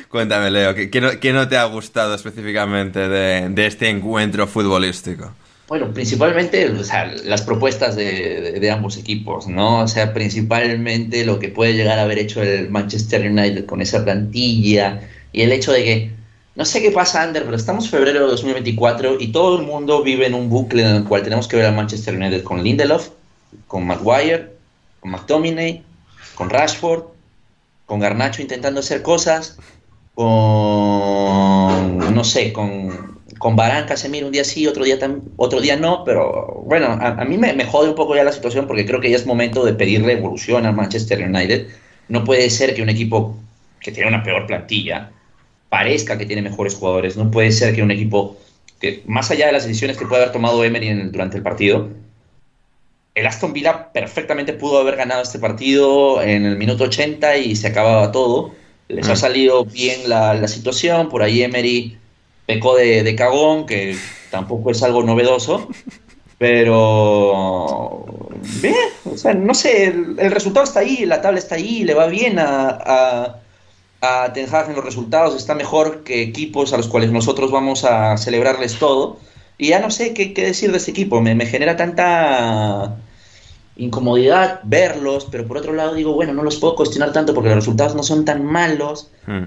Cuéntame, Leo, ¿qué, no, ¿qué, no, te ha gustado específicamente de, de este encuentro futbolístico? Bueno, principalmente o sea, las propuestas de, de, ambos equipos, ¿no? O sea, principalmente lo que puede llegar a haber hecho el Manchester United con esa plantilla y el hecho de que, no sé qué pasa, Ander, pero estamos en febrero de 2024 y todo el mundo vive en un bucle en el cual tenemos que ver al Manchester United con Lindelof, con Maguire, con McTominay, con Rashford, con Garnacho intentando hacer cosas, con, no sé, con con Barán, Casemiro un día sí, otro día, otro día no, pero bueno, a, mí me, jode un poco ya la situación porque creo que ya es momento de pedirle evolución al Manchester United. No puede ser que un equipo que tiene una peor plantilla parezca que tiene mejores jugadores. No puede ser que un equipo que, más allá de las decisiones que puede haber tomado Emery durante el partido, el Aston Villa perfectamente pudo haber ganado este partido en el minuto 80 y se acababa todo. Les ha salido bien la, la situación, por ahí Emery pecó de, cagón, que tampoco es algo novedoso, pero bien, o sea, no sé, el, resultado está ahí, la tabla está ahí, le va bien a, a, Ten Hag en los resultados, está mejor que equipos a los cuales nosotros vamos a celebrarles todo. Y ya no sé qué, decir de este equipo, me, genera tanta incomodidad verlos, pero por otro lado digo, bueno, no los puedo cuestionar tanto porque los resultados no son tan malos. Hmm.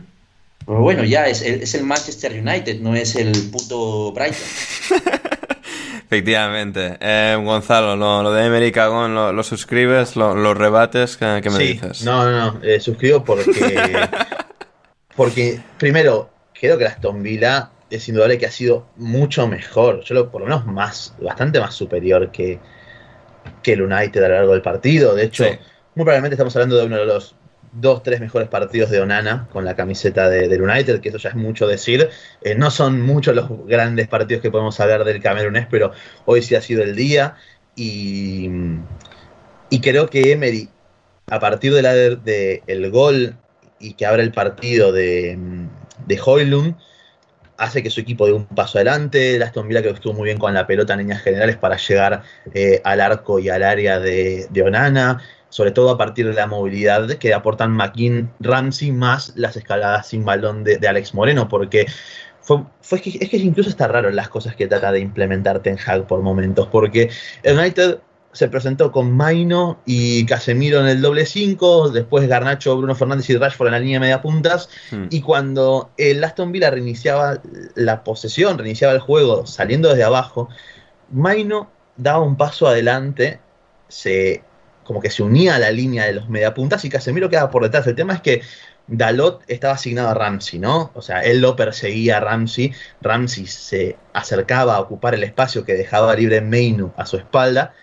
Pero bueno, ya es, es, el Manchester United, no es el puto Brighton. Efectivamente. Eh, Gonzalo, lo, de Emery Cagón, lo, suscribes, lo, rebates? ¿Qué, me dices? No, no, no. Eh, suscribo porque. porque, primero, creo que la Aston Villa es indudable que ha sido mucho mejor. Yo, lo, por lo menos, más, bastante más superior que, que el United a lo largo del partido. De hecho, muy probablemente estamos hablando de uno de los dos, tres mejores partidos de Onana con la camiseta de, del United, que eso ya es mucho decir. Eh, no son muchos los grandes partidos que podemos hablar del camerunés, pero hoy sí ha sido el día. Y, y creo que Emery, a partir de la de, el gol y que abre el partido de, de Hoylund, hace que su equipo dé un paso adelante. El Aston que estuvo muy bien con la pelota en líneas generales para llegar eh, al arco y al área de, de Onana sobre todo a partir de la movilidad que aportan McKean Ramsey más las escaladas sin balón de, Alex Moreno, porque fue, es que incluso está raro las cosas que trata de implementar Ten Hag por momentos, porque United se presentó con Maino y Casemiro en el doble 5, después Garnacho, Bruno Fernández y Rashford en la línea de media puntas, hmm. y cuando el Aston Villa reiniciaba la posesión, reiniciaba el juego saliendo desde abajo, Maino daba un paso adelante, se como que se unía a la línea de los mediapuntas y Casemiro quedaba por detrás. El tema es que Dalot estaba asignado a Ramsey, ¿no? O sea, él lo perseguía a Ramsey. Ramsey se acercaba a ocupar el espacio que dejaba libre Meinu a su espalda,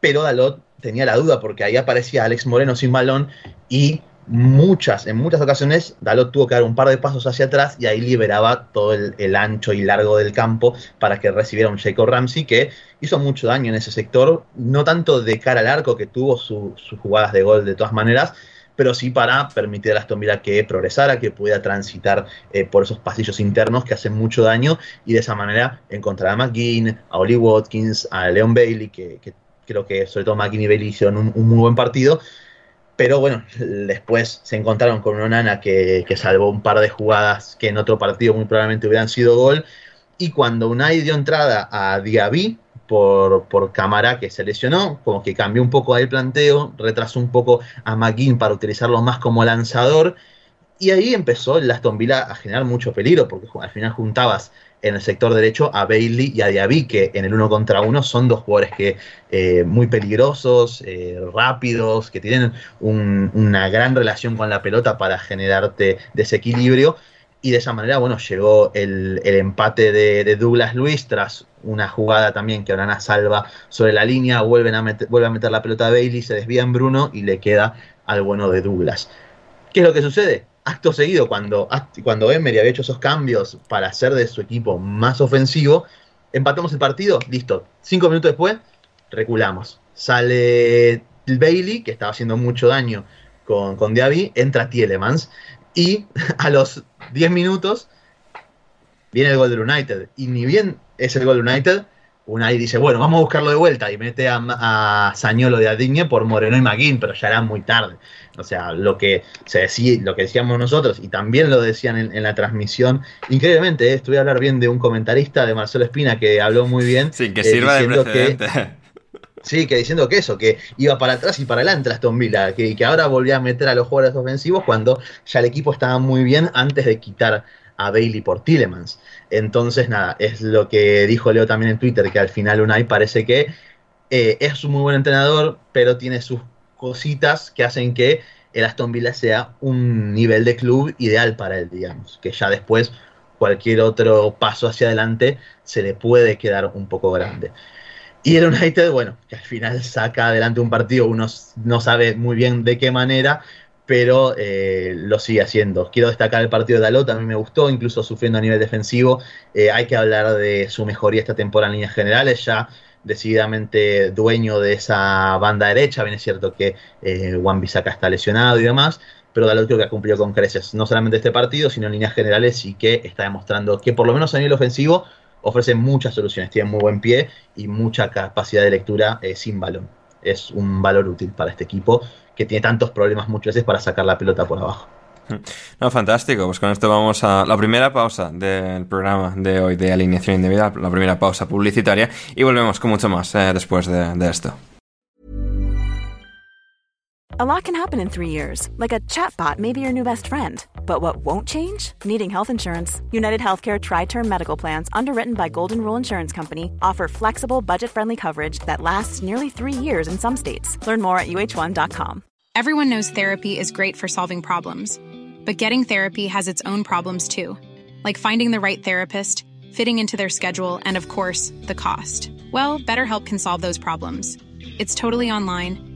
pero Dalot tenía la duda porque ahí aparecía Alex Moreno sin balón y muchas, en muchas ocasiones, Dalot tuvo que dar un par de pasos hacia atrás y ahí liberaba todo el, ancho y largo del campo para que recibiera un Jacob Ramsey que hizo mucho daño en ese sector, no tanto de cara al arco que tuvo sus jugadas de gol de todas maneras, pero sí para permitir a Aston Villa que progresara, que pudiera transitar eh, por esos pasillos internos que hacen mucho daño y de esa manera encontrar a McGinn, a Oli Watkins, a Leon Bailey, que, creo que sobre todo McGinn y Bailey hicieron un muy buen partido, pero bueno, después se encontraron con una nana que, salvó un par de jugadas que en otro partido muy probablemente hubieran sido gol. Y cuando Unai dio entrada a Diaby por, por que se lesionó, como que cambió un poco el planteo, retrasó un poco a McGinn para utilizarlo más como lanzador. Y ahí empezó el Aston Villa a generar mucho peligro, porque al final juntabas en el sector derecho a Bailey y a Diaby, que en el uno contra uno son dos jugadores que eh, muy peligrosos, eh, rápidos, que tienen una gran relación con la pelota para generarte desequilibrio. Y de esa manera, bueno, llegó el, empate de, Douglas Luis tras una jugada también que Orana salva sobre la línea, vuelven a vuelve a meter la pelota a Bailey, se desvía en Bruno y le queda al bueno de Douglas. ¿Qué es lo que sucede? Acto seguido, cuando, cuando Emery había hecho esos cambios para hacer de su equipo más ofensivo, empatamos el partido, listo. Cinco minutos después, reculamos. Sale Bailey, que estaba haciendo mucho daño con, con Diaby, entra Tielemans y a los 10 minutos viene el gol del United. Y ni bien es el gol del United, Unai dice, bueno, vamos a buscarlo de vuelta y mete a, a Sañolo de Adigne por Moreno y Maguín, pero ya era muy tarde. O sea, lo que se decía, lo que decíamos nosotros, y también lo decían en, la transmisión, increíblemente, ¿eh? estuve a hablar bien de un comentarista de Marcelo Espina que habló muy bien. Sí, que sirva de precedente. sí, que diciendo que eso, que iba para atrás y para adelante Aston Villa, que, que ahora volvía a meter a los jugadores ofensivos cuando ya el equipo estaba muy bien antes de quitar a Bailey por Tillemans. Entonces, nada, es lo que dijo Leo también en Twitter, que al final Unai parece que eh, es un muy buen entrenador, pero tiene sus cositas que hacen que el Aston Villa sea un nivel de club ideal para él, digamos, que ya después cualquier otro paso hacia adelante se le puede quedar un poco grande. Y el United, bueno, que al final saca adelante un partido, uno no sabe muy bien de qué manera, pero eh, lo sigue haciendo. Quiero destacar el partido de Dalot, a mí me gustó, incluso sufriendo a nivel defensivo. Eh, hay que hablar de su mejoría esta temporada en líneas generales, ya decididamente dueño de esa banda derecha. Bien es cierto que eh, está lesionado y demás, pero Dalot creo que ha cumplido con creces, no solamente este partido, sino en líneas generales y que está demostrando que por lo menos a nivel ofensivo ofrece muchas soluciones, tiene muy buen pie y mucha capacidad de lectura sin balón. Es un valor útil para este equipo que tiene tantos problemas muchas veces para sacar la pelota por abajo. No, fantástico. Pues con esto vamos a la primera pausa del programa de hoy de alineación indebida, la primera pausa publicitaria, y volvemos con mucho más eh, después de, de esto. A lot can happen in three years, like a chatbot may be your new best friend. But what won't change? Needing health insurance. United Healthcare Tri Term Medical Plans, underwritten by Golden Rule Insurance Company, offer flexible, budget friendly coverage that lasts nearly three years in some states. Learn more at uh1.com. Everyone knows therapy is great for solving problems, but getting therapy has its own problems too, like finding the right therapist, fitting into their schedule, and of course, the cost. Well, BetterHelp can solve those problems. It's totally online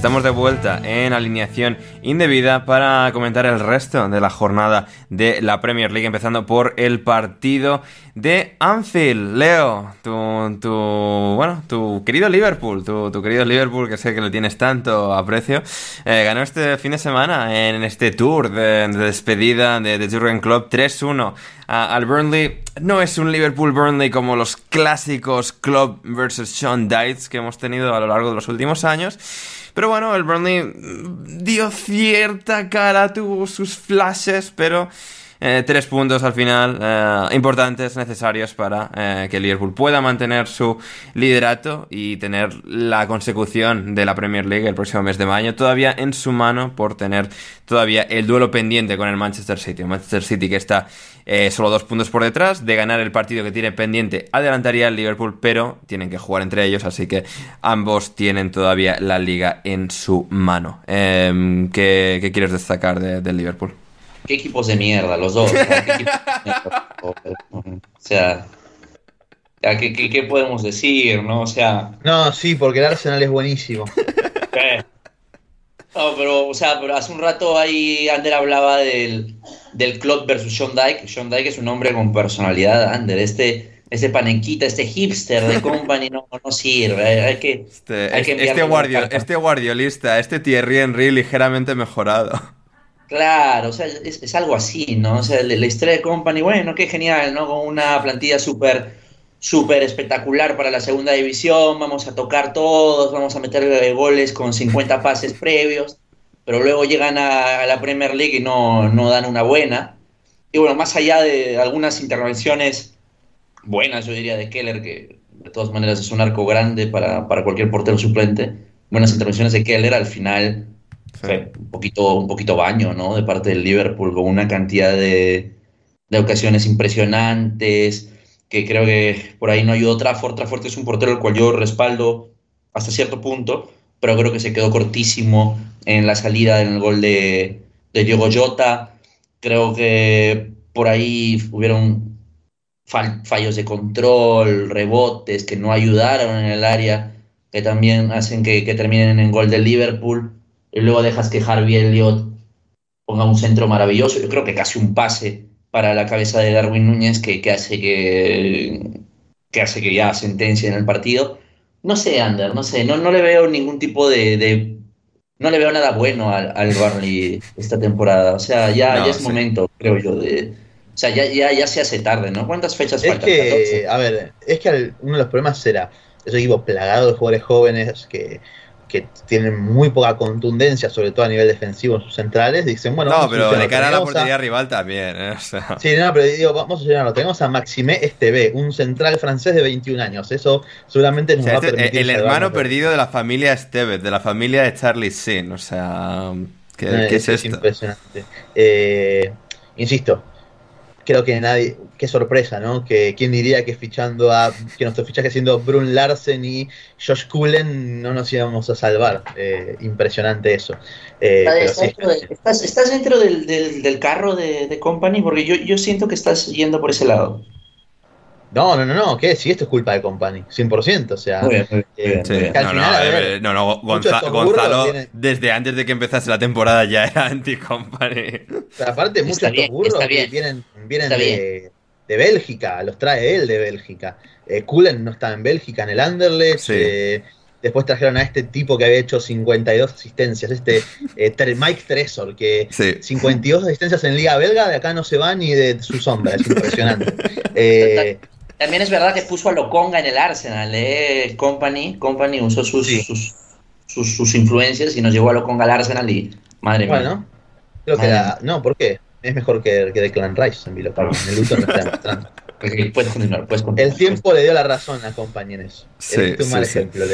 Estamos de vuelta en alineación indebida para comentar el resto de la jornada de la Premier League, empezando por el partido de Anfield. Leo, tu, tu bueno, tu querido Liverpool, tu, querido Liverpool, que sé que le tienes tanto aprecio, eh, ganó este fin de semana en este tour de, despedida de, de Jurgen Klopp 3-1 al Burnley. No es un Liverpool-Burnley como los clásicos Klopp versus Sean Dites que hemos tenido a lo largo de los últimos años. Pero bueno, el Burnley dio cierta cara, tuvo sus flashes, pero eh, tres puntos al final eh, importantes, necesarios para eh, que Liverpool pueda mantener su liderato y tener la consecución de la Premier League el próximo mes de mayo todavía en su mano por tener todavía el duelo pendiente con el Manchester City. El Manchester City que está solo dos puntos por detrás de ganar el partido que tiene pendiente adelantaría al Liverpool, pero tienen que jugar entre ellos, así que ambos tienen todavía la liga en su mano. Em, ¿qué, quieres destacar del Liverpool? Qué equipos de mierda, los dos. o sea, ¿qué, podemos decir, no? O sea. No, sí, porque el Arsenal es buenísimo. No, pero, o sea, pero hace un rato ahí Ander hablaba del, del club versus John Dyke. John Dyke es un hombre con personalidad, Ander. Este, este panenquita, este hipster de company no, no sirve. Hay que, este, este, este guardiolista, este Thierry Henry ligeramente mejorado. Claro, o sea, es, algo así, ¿no? O sea, la, historia de Company, bueno, qué genial, ¿no? Con una plantilla súper súper espectacular para la segunda división, vamos a tocar todos, vamos a meter eh, goles con 50 pases previos, pero luego llegan a, la Premier League y no, no, dan una buena. Y bueno, más allá de algunas intervenciones buenas, yo diría, de Keller, que de todas maneras es un arco grande para, para cualquier portero suplente, buenas intervenciones de Keller, al final fue un poquito, un poquito baño, ¿no? De parte del Liverpool, con una cantidad de, ocasiones impresionantes. que creo que por ahí no ayudó Trafford. Trafford es un portero al cual yo respaldo hasta cierto punto, pero creo que se quedó cortísimo en la salida en el gol de, de Diogo Jota. Creo que por ahí hubieron fallos de control, rebotes que no ayudaron en el área, que también hacen que, que terminen en gol del Liverpool. Y luego dejas que Harvey Elliott ponga un centro maravilloso. Yo creo que casi un pase para la cabeza de Darwin Núñez que, que hace que, que hace que ya sentencia en el partido. No sé, Ander, no sé, no, no le veo ningún tipo de, de no le veo nada bueno al, al Burnley esta temporada. O sea, ya, No, ya es sí. momento, creo yo, de... O sea, ya, ya, ya se hace tarde, ¿no? ¿Cuántas fechas Es faltan? que, 14. a ver, es que uno de los problemas era ese equipo plagado de jugadores jóvenes que, que tienen muy poca contundencia, sobre todo a nivel defensivo en sus centrales. Dicen, bueno, No, vamos a pero de cara a la portería rival también, ¿eh? O sea, Sí, no, pero digo, vamos a solucionarlo. Tenemos a Maximé Esteve, un central francés de 21 años. Eso seguramente o nos sea, va a este- permitir el hermano perdido de la familia Estevez, de la familia de Charlie Sin, o sea, ¿qué, Eh, qué es esto? impresionante. Eh, insisto, creo que nadie, qué sorpresa, ¿no? Que quién diría que fichando a, que nuestro fichaje siendo Brun Larsen y Josh Cullen no nos íbamos a salvar. Eh, impresionante eso. Eh, Estás- sí, dentro de- estás- estás dentro del, del- del carro de, de Company porque yo, yo siento que estás yendo por ese lado. No, no, no, no, ¿qué? Si esto es culpa de Company, 100%, o sea, Muy bien, muy eh, Sí, no, no, eh, ver, no, no, Gonza- Gonzalo, desde antes de que empezase la temporada ya era anti-company. Aparte, muchos Está de estos burros está que bien. vienen, vienen Está de, de Bélgica, los trae él de Bélgica. Eh, Cullen no estaba en Bélgica, en el Anderlecht. Sí. eh, después trajeron a este tipo que había hecho 52 asistencias, este eh, Mike Tresor, que Sí. 52 asistencias en Liga Belga, de acá no se va ni de su sombra, es impresionante. Eh, También es verdad que puso a Loconga en el Arsenal, ¿eh? Company, Company usó sus, Sí. sus, sus, sus influencias y nos llevó a Loconga al Arsenal y madre mía. bueno, creo que la- no, ¿por qué? Es mejor que, que Declan Rice en Vilo en el Luton lo está demostrando. Ok, Puedes continuar, puedes continuar. El tiempo le dio la razón a Company en eso. Sí, es un sí, mal sí. ejemplo.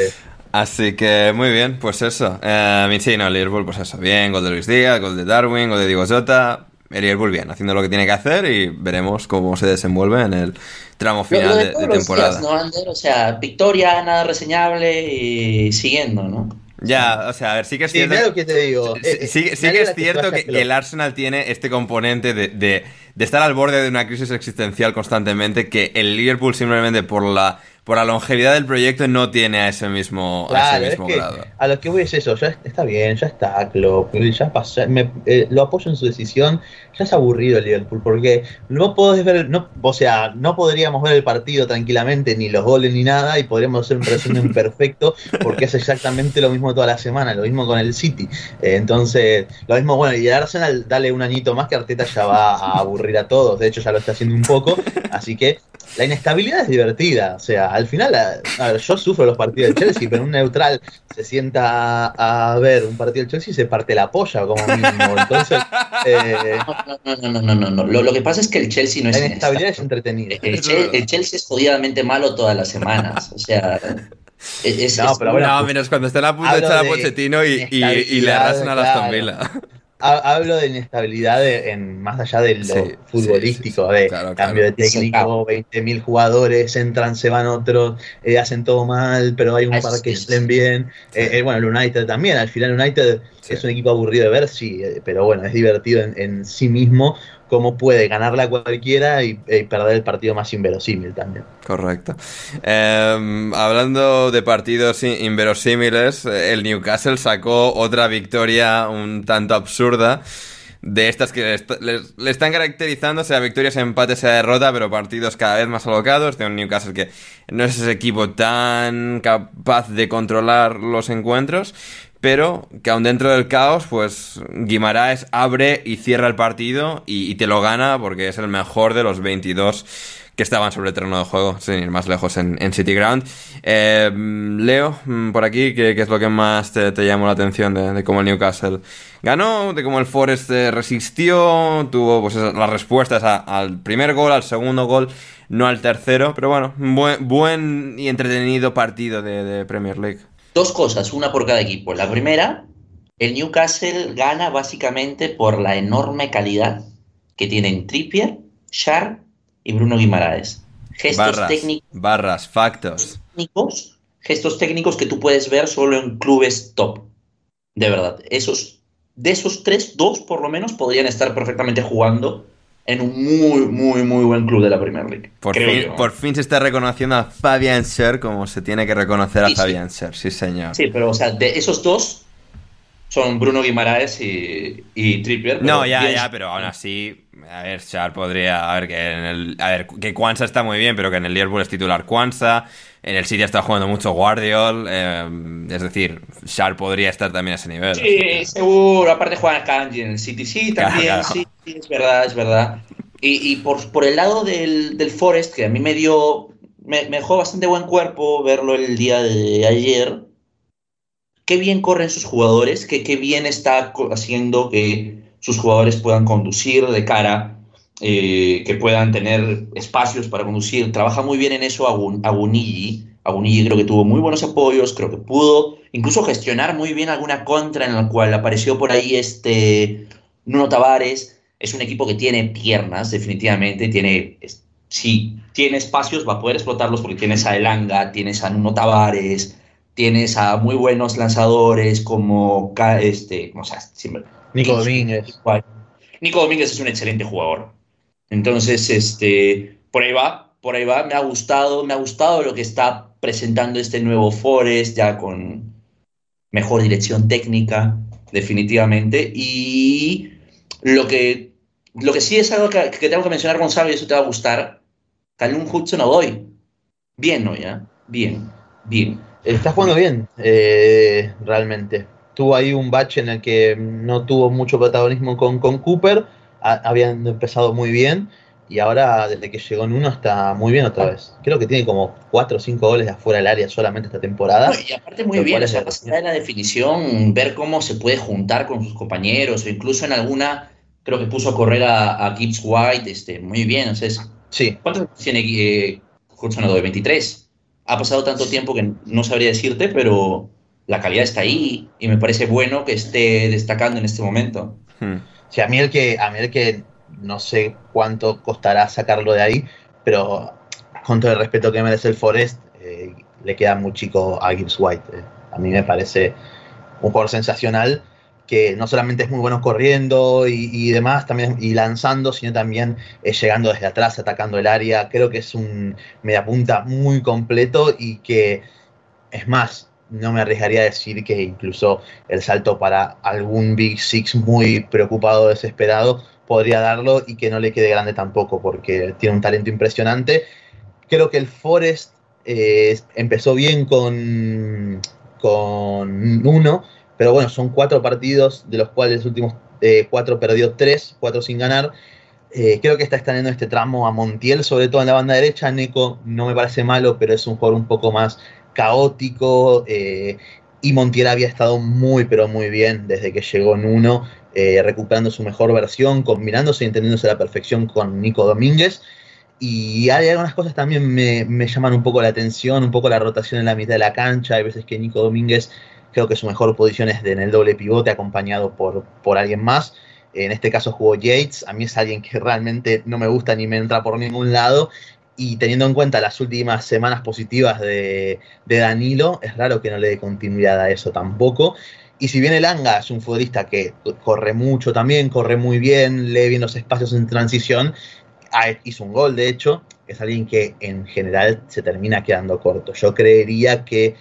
Así que muy bien, pues eso. Eh, sí, no, el Liverpool, pues eso, bien, gol de Luis Díaz, gol de Darwin, gol de Diego Jota. El Liverpool bien, haciendo lo que tiene que hacer y veremos cómo se desenvuelve en el tramo final lo de, todos de los temporada. días, ¿no, Ander? O sea, victoria, nada reseñable y siguiendo, ¿no? Ya, o sea, a ver, sí que es Sí, cierto. lo que te digo. Sí, eh, eh, sí- me sí que es cierto que, el. Arsenal tiene este componente de, de- de estar al borde de una crisis existencial constantemente que el Liverpool simplemente por la por la longevidad del proyecto no tiene a ese mismo, a ese es mismo que grado. a lo que voy es eso, ya está bien, ya está Klopp, ya pasó, me- eh, lo apoyo en su decisión, ya es aburrido el Liverpool, porque no podés ver, no, o sea, no podríamos ver el partido tranquilamente, ni los goles ni nada, y podríamos hacer un resumen perfecto, porque es exactamente lo mismo toda la semana, lo mismo con el City. Eh, entonces, lo mismo, bueno, y el Arsenal, dale un añito más que Arteta ya va a aburrir a todos, de hecho ya lo está haciendo un poco, así que la inestabilidad es divertida. O sea, al final, a, a ver, yo sufro los partidos del Chelsea, pero un neutral se sienta a, a ver un partido del Chelsea y se parte la polla como mínimo. Entonces, eh, No, no, no, no, no, no. Lo, lo que pasa es que el Chelsea no es la inestabilidad es entretenida. El, Chel- el Chelsea es jodidamente malo todas las semanas. O sea, es, es- No, es- pero bueno, no, menos cuando están a punto de hablo echar a de Pochettino y, y- y le arrasan a la claro. Hablo de inestabilidad de- en, más allá de lo Sí, futbolístico, sí, sí, de claro, cambio de técnico, 20.000 jugadores, entran, se van otros, eh, hacen todo mal, pero hay un par sí, que sí. salen bien. Eh, eh, bueno, el United también, al final United Sí. es un equipo aburrido de ver, sí, eh, pero bueno, es divertido en, en sí mismo cómo puede ganarle a cualquiera y, perder el partido más inverosímil también. Correcto. Eh, hablando de partidos in- inverosímiles, el Newcastle sacó otra victoria un tanto absurda. De estas que le están caracterizando, sea victoria, sea empate, sea derrota, pero partidos cada vez más alocados. De un Newcastle que no es ese equipo tan capaz de controlar los encuentros, pero que aún dentro del caos, pues Guimaraes abre y cierra el partido y, te lo gana porque es el mejor de los 22 que estaban sobre el terreno de juego, sin ir más lejos en, en City Ground. Eh, Leo, mm, por aquí, ¿qué, qué es lo que más te, te llamó la atención de, cómo el Newcastle ganó, de cómo el Forest eh, resistió, tuvo pues las respuestas al primer gol, al segundo gol, no al tercero, pero bueno, buen, buen y entretenido partido de Premier League. Dos cosas, una por cada equipo. La primera, el Newcastle gana básicamente por la enorme calidad que tienen Trippier, Shar y Bruno Guimaraes. gestos técnicos. Barras, factos. Técnicos, gestos técnicos que tú puedes ver solo en clubes top. De verdad. Esos, de esos tres, dos por lo menos podrían estar perfectamente jugando en un muy, muy, muy buen club de la Premier League. Por, fin, por fin se está reconociendo a Fabian Scher como se tiene que reconocer a Fabian Scher, sí señor. Sí, pero o sea, de esos dos son Bruno Guimaraes y, y Trippier. No, ya, ya, pero aún así, a ver, Scher podría, a ver, que en el, a ver, que Kwanza está muy bien, pero que en el Liverpool es titular Kwanza, en el City está jugando mucho Guardiol, eh, es decir, Shar podría estar también a ese nivel. Sí, seguro, aparte juega Kanji en el City, sí, también, sí, es verdad, es verdad. Y, y por, por, el lado del, del, Forest, que a mí me dio, me, me dejó bastante buen cuerpo verlo el día de ayer, qué bien corren sus jugadores, qué, qué bien está haciendo que sus jugadores puedan conducir de cara eh, que puedan tener espacios para conducir. Trabaja muy bien en eso Agunigi. Agunigi creo que tuvo muy buenos apoyos, creo que pudo incluso gestionar muy bien alguna contra en la cual apareció por ahí este Nuno Tavares. Es un equipo que tiene piernas, definitivamente, tiene, si tiene espacios va a poder explotarlos porque tienes a Elanga, tienes a Nuno Tavares, tienes a muy buenos lanzadores como este, o sea, Nico Domínguez. Nico Domínguez es un excelente jugador. Entonces, este, por ahí va, por ahí va. Me ha gustado, me ha gustado lo que está presentando este nuevo Forest, ya con mejor dirección técnica, definitivamente. Y lo que, lo que sí es algo que, tengo que mencionar, Gonzalo, y eso te va a gustar. Calum Hudson Odoy. Bien, ¿no? Ya. Bien, bien. Está jugando bien, eh, realmente. Tuvo ahí un bache en el que no tuvo mucho protagonismo con, con Cooper habían empezado muy bien y ahora desde que llegó en uno está muy bien otra vez. Creo que tiene como 4 o 5 goles de afuera del área solamente esta temporada. y aparte muy bien, o sea, de la definición, ver cómo se puede juntar con sus compañeros o incluso en alguna, creo que puso a correr a, Gibbs White, este, muy bien, o sea, sí. ¿cuántos tiene eh, de 23. Ha pasado tanto tiempo que no sabría decirte, pero la calidad está ahí y me parece bueno que esté destacando en este momento. Hmm a mí el que, a mí el que no sé cuánto costará sacarlo de ahí, pero con todo el respeto que merece el Forest, eh, le queda muy chico a Gibbs White. Eh. A mí me parece un jugador sensacional que no solamente es muy bueno corriendo y, demás, también y lanzando, sino también eh, llegando desde atrás, atacando el área. Creo que es un mediapunta muy completo y que, es más, no me arriesgaría a decir que incluso el salto para algún Big Six muy preocupado, desesperado, podría darlo y que no le quede grande tampoco, porque tiene un talento impresionante. Creo que el Forest eh, empezó bien con, con uno, pero bueno, son cuatro partidos, de los cuales los últimos eh, cuatro perdió tres, cuatro sin ganar. Eh, creo que está extendiendo este tramo a Montiel, sobre todo en la banda derecha. Neko no me parece malo, pero es un jugador un poco más caótico. Eh, y Montiel había estado muy, pero muy bien desde que llegó en uno, eh, recuperando su mejor versión, combinándose y entendiéndose a la perfección con Nico Domínguez. Y hay algunas cosas también me, me, llaman un poco la atención, un poco la rotación en la mitad de la cancha. Hay veces que Nico Domínguez creo que su mejor posición es en el doble pivote acompañado por, por alguien más. En este caso jugó Yates. A mí es alguien que realmente no me gusta ni me entra por ningún lado y teniendo en cuenta las últimas semanas positivas de, Danilo, es raro que no le dé continuidad a eso tampoco. Y si bien el Anga es un futbolista que corre mucho también, corre muy bien, lee bien los espacios en transición, hizo un gol de hecho, es alguien que en general se termina quedando corto. Yo creería que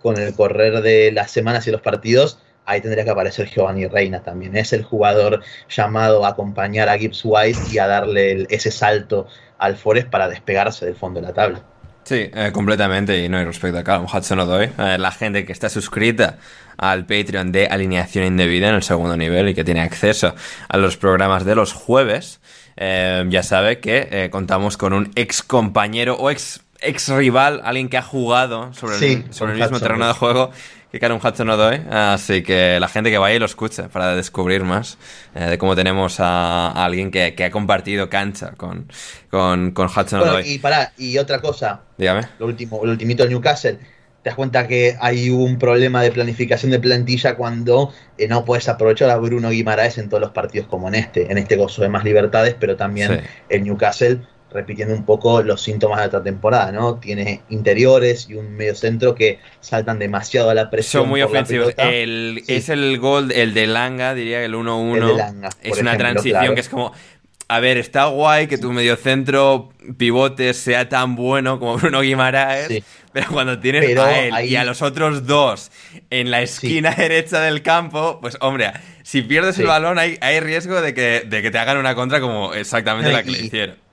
con el correr de las semanas y los partidos, ahí tendría que aparecer Giovanni Reina también. Es el jugador llamado a acompañar a Gibbs White y a darle ese salto al Forest para despegarse del fondo de la tabla. Sí, eh, completamente. Y no, hay respecto a Callum Hudson Odoi, eh, la gente que está suscrita al Patreon de alineación indebida en el segundo nivel y que tiene acceso a los programas de los jueves, eh, ya sabe que contamos con un ex compañero o ex, ex rival, alguien que ha jugado sobre el, sobre el mismo terreno de juego que Karen Hudson no doy. Así que la gente que vaya y lo escuche para descubrir más eh, de cómo tenemos a, alguien que, ha compartido cancha con, con, con Hudson bueno, Y para, y otra cosa. Dígame. Lo último, lo ultimito Newcastle. Te das cuenta que hay un problema de planificación de plantilla cuando eh, no puedes aprovechar a Bruno Guimaraes en todos los partidos como en este, en este gozo de más libertades, pero también en Newcastle repitiendo un poco los síntomas de otra temporada, ¿no? Tiene interiores y un medio centro que saltan demasiado a la presión. Son muy ofensivos. Es el gol, el de Langa, diría el 1-1. Es una transición que es como. A ver, está guay que tu mediocentro pivote sea tan bueno como Bruno Guimaraes, pero cuando tienes a él y a los otros dos en la esquina derecha del campo, pues hombre, si pierdes el balón hay, hay riesgo de que, de que, te hagan una contra como exactamente la que le hicieron.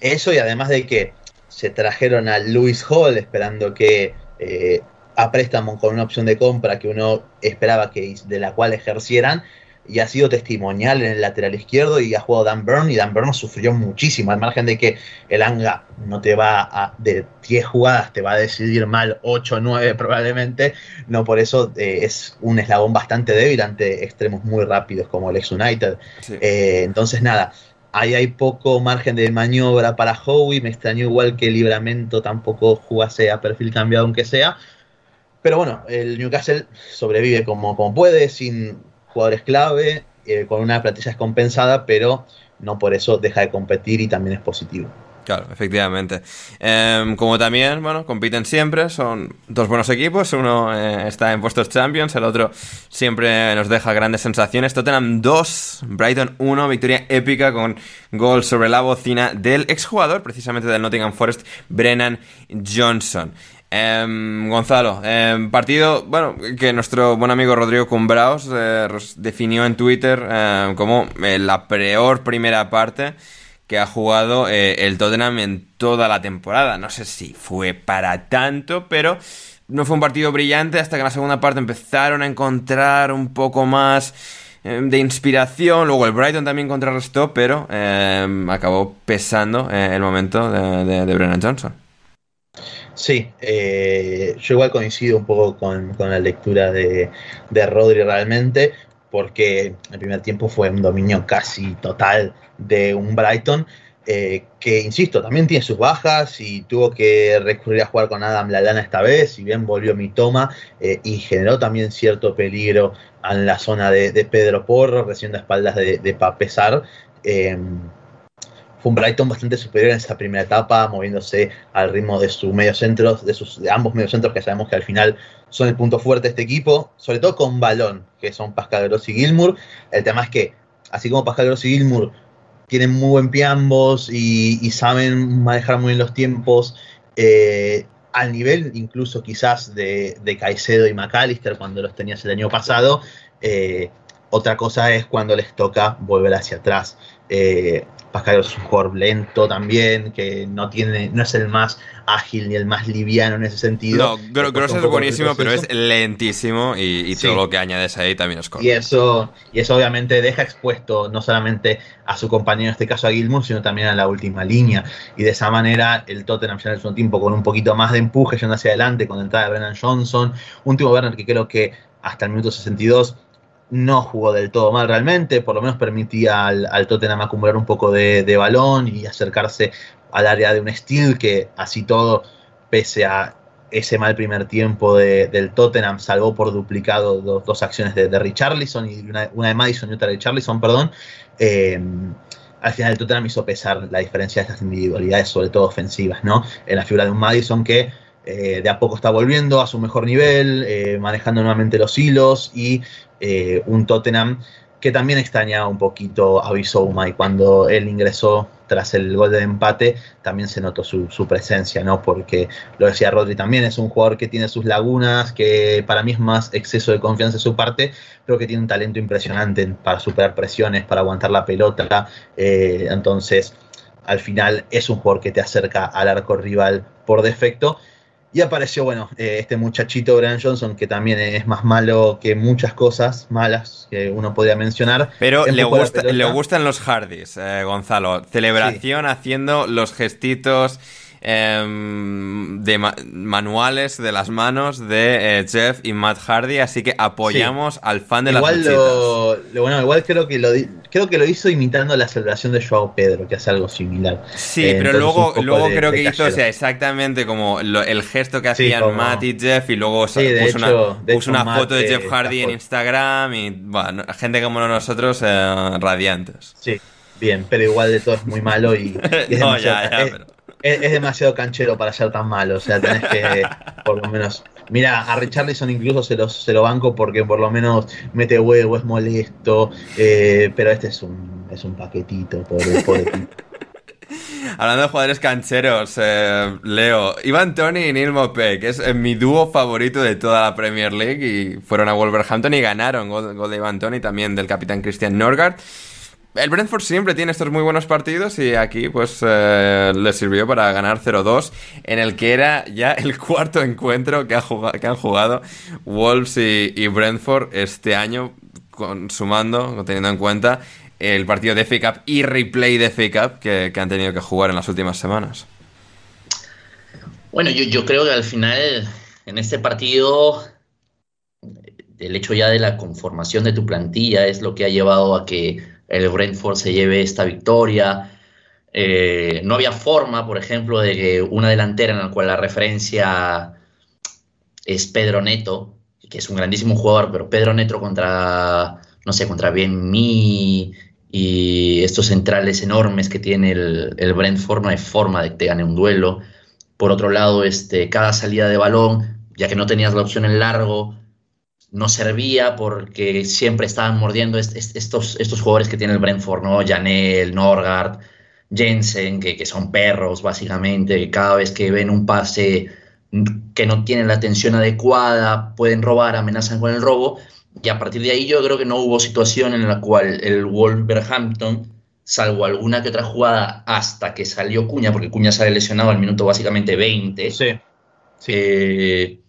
Eso y además de que se trajeron a Luis Hall esperando que eh, a préstamo con una opción de compra que uno esperaba que de la cual ejercieran y ha sido testimonial en el lateral izquierdo y ha jugado Dan Burn y Dan Burn sufrió muchísimo, al margen de que el Anga no te va a, de 10 jugadas te va a decidir mal 8 o 9 probablemente, no por eso eh, es un eslabón bastante débil ante extremos muy rápidos como el ex United. Eh, entonces nada, ahí hay poco margen de maniobra para Howie, me extrañó igual que Libramento tampoco jugase a perfil cambiado aunque sea, pero bueno, el Newcastle sobrevive como, como puede, sin jugadores clave, eh, con una plantilla descompensada, pero no por eso deja de competir y también es positivo. Claro, efectivamente. Em, como también, bueno, compiten siempre, son dos buenos equipos, uno eh, está en puestos Champions, el otro siempre nos deja grandes sensaciones. Tottenham 2, Brighton 1, victoria épica con gol sobre la bocina del exjugador, precisamente del Nottingham Forest, Brennan Johnson. Em, Gonzalo, em, partido, bueno, que nuestro buen amigo Rodrigo Cumbraos eh, definió en Twitter como eh, la peor primera parte que ha jugado eh, el Tottenham en toda la temporada. No sé si fue para tanto, pero no fue un partido brillante hasta que en la segunda parte empezaron a encontrar un poco más de inspiración. Luego el Brighton también contrarrestó, pero acabó pesando el momento de Brennan Johnson. Sí, eh, yo igual coincido un poco con, la lectura de, de, Rodri realmente, porque el primer tiempo fue un dominio casi total de un Brighton, eh, que insisto, también tiene sus bajas y tuvo que recurrir a jugar con Adam Lalana esta vez, si bien volvió mi toma eh, y generó también cierto peligro en la zona de, Pedro Porro, recién de espaldas de, de Papesar fue un Brighton bastante superior en esa primera etapa, moviéndose al ritmo de sus mediocentros, de sus de ambos mediocentros que sabemos que al final son el punto fuerte de este equipo, sobre todo con balón, que son Pascal Gross y Gilmour. El tema es que, así como Pascal Gross y Gilmour tienen muy buen pie ambos y, saben manejar muy bien los tiempos, eh, al nivel incluso quizás de, de, Caicedo y McAllister cuando los tenías el año pasado, eh, otra cosa es cuando les toca volver hacia atrás. Eh, Pascal es un jugador lento también, que no tiene, no es el más ágil ni el más liviano en ese sentido. No, Gross es buenísimo, pero es lentísimo y, todo lo que añades ahí también es corto. Y eso, y eso obviamente deja expuesto no solamente a su compañero, en este caso a Gilmour, sino también a la última línea. Y de esa manera el Tottenham ya en el tiempo con un poquito más de empuje yendo hacia adelante con la entrada de Brennan Johnson. Un Timo Werner que creo que hasta el minuto 62 no jugó del todo mal realmente, por lo menos permitía al, Tottenham acumular un poco de, balón y acercarse al área de un Steel que así todo, pese a ese mal primer tiempo del Tottenham, salvó por duplicado dos acciones de, de Richarlison y una, de Madison y otra de Richarlison, perdón. Eh, al final el Tottenham hizo pesar la diferencia de estas individualidades, sobre todo ofensivas, ¿no? En la figura de un Madison que eh, de a poco está volviendo a su mejor nivel, eh, manejando nuevamente los hilos y eh, un Tottenham que también extrañaba un poquito a Bisouma y cuando él ingresó tras el gol de empate también se notó su, presencia, ¿no? Porque lo decía Rodri también, es un jugador que tiene sus lagunas, que para mí es más exceso de confianza de su parte, pero que tiene un talento impresionante para superar presiones, para aguantar la pelota, entonces al final es un jugador que te acerca al arco rival por defecto y apareció, bueno, eh, este muchachito Brian Johnson, que también es más malo que muchas cosas malas que uno podría mencionar. Pero le, gusta, le gustan los Hardys, eh, Gonzalo. Celebración haciendo los gestitos Em, de manuales de las manos de eh, Jeff y Matt Hardy, así que apoyamos al fan de igual las lo, Bueno, igual creo que lo creo que lo hizo imitando la celebración de Joao Pedro, que hace algo similar. Sí, eh, pero luego, luego creo que hizo sea, exactamente como el gesto que hacían Matt y Jeff y luego puso, una, foto de Jeff Hardy en Instagram y bueno, gente como nosotros eh, radiantes. Sí, bien, pero igual de todo es muy malo y, es, demasiado, canchero para ser tan malo. O sea, tenés que, por lo menos. Mira, a Richarlison incluso se lo, se lo banco porque por lo menos mete huevo, es molesto. Eh, pero este es un, es un paquetito, pobre, pobre Hablando de jugadores cancheros, eh, Leo, Ivan Tony y Neil que es eh, mi dúo favorito de toda la Premier League y fueron a Wolverhampton y ganaron gol, de Ivan Tony también del capitán Christian Norgard. El Brentford siempre tiene estos muy buenos partidos y aquí pues eh, le sirvió para ganar 0-2 en el que era ya el cuarto encuentro que, que han jugado Wolves y, Brentford este año, consumando, teniendo en cuenta el partido de FA Cup y replay de FA Cup que, han tenido que jugar en las últimas semanas. Bueno, yo, creo que al final en este partido el hecho ya de la conformación de tu plantilla es lo que ha llevado a que el Brentford se lleve esta victoria. Eh, no había forma, por ejemplo, de que una delantera en la cual la referencia es Pedro Neto, que es un grandísimo jugador, pero Pedro Neto contra, no sé, contra Ben Mi y estos centrales enormes que tiene el, el Brentford, no hay forma de que te gane un duelo. Por otro lado, este, cada salida de balón, ya que no tenías la opción en largo, no servía porque siempre estaban mordiendo estos, estos jugadores que tiene el Brentford, ¿no? Janel, Norgard, Jensen, que, que, son perros básicamente, cada vez que ven un pase que no tienen la atención adecuada, pueden robar, amenazan con el robo, y a partir de ahí yo creo que no hubo situación en la cual el Wolverhampton, salvo alguna que otra jugada hasta que salió Cuña, porque Cuña sale lesionado al minuto básicamente 20, sí, eh,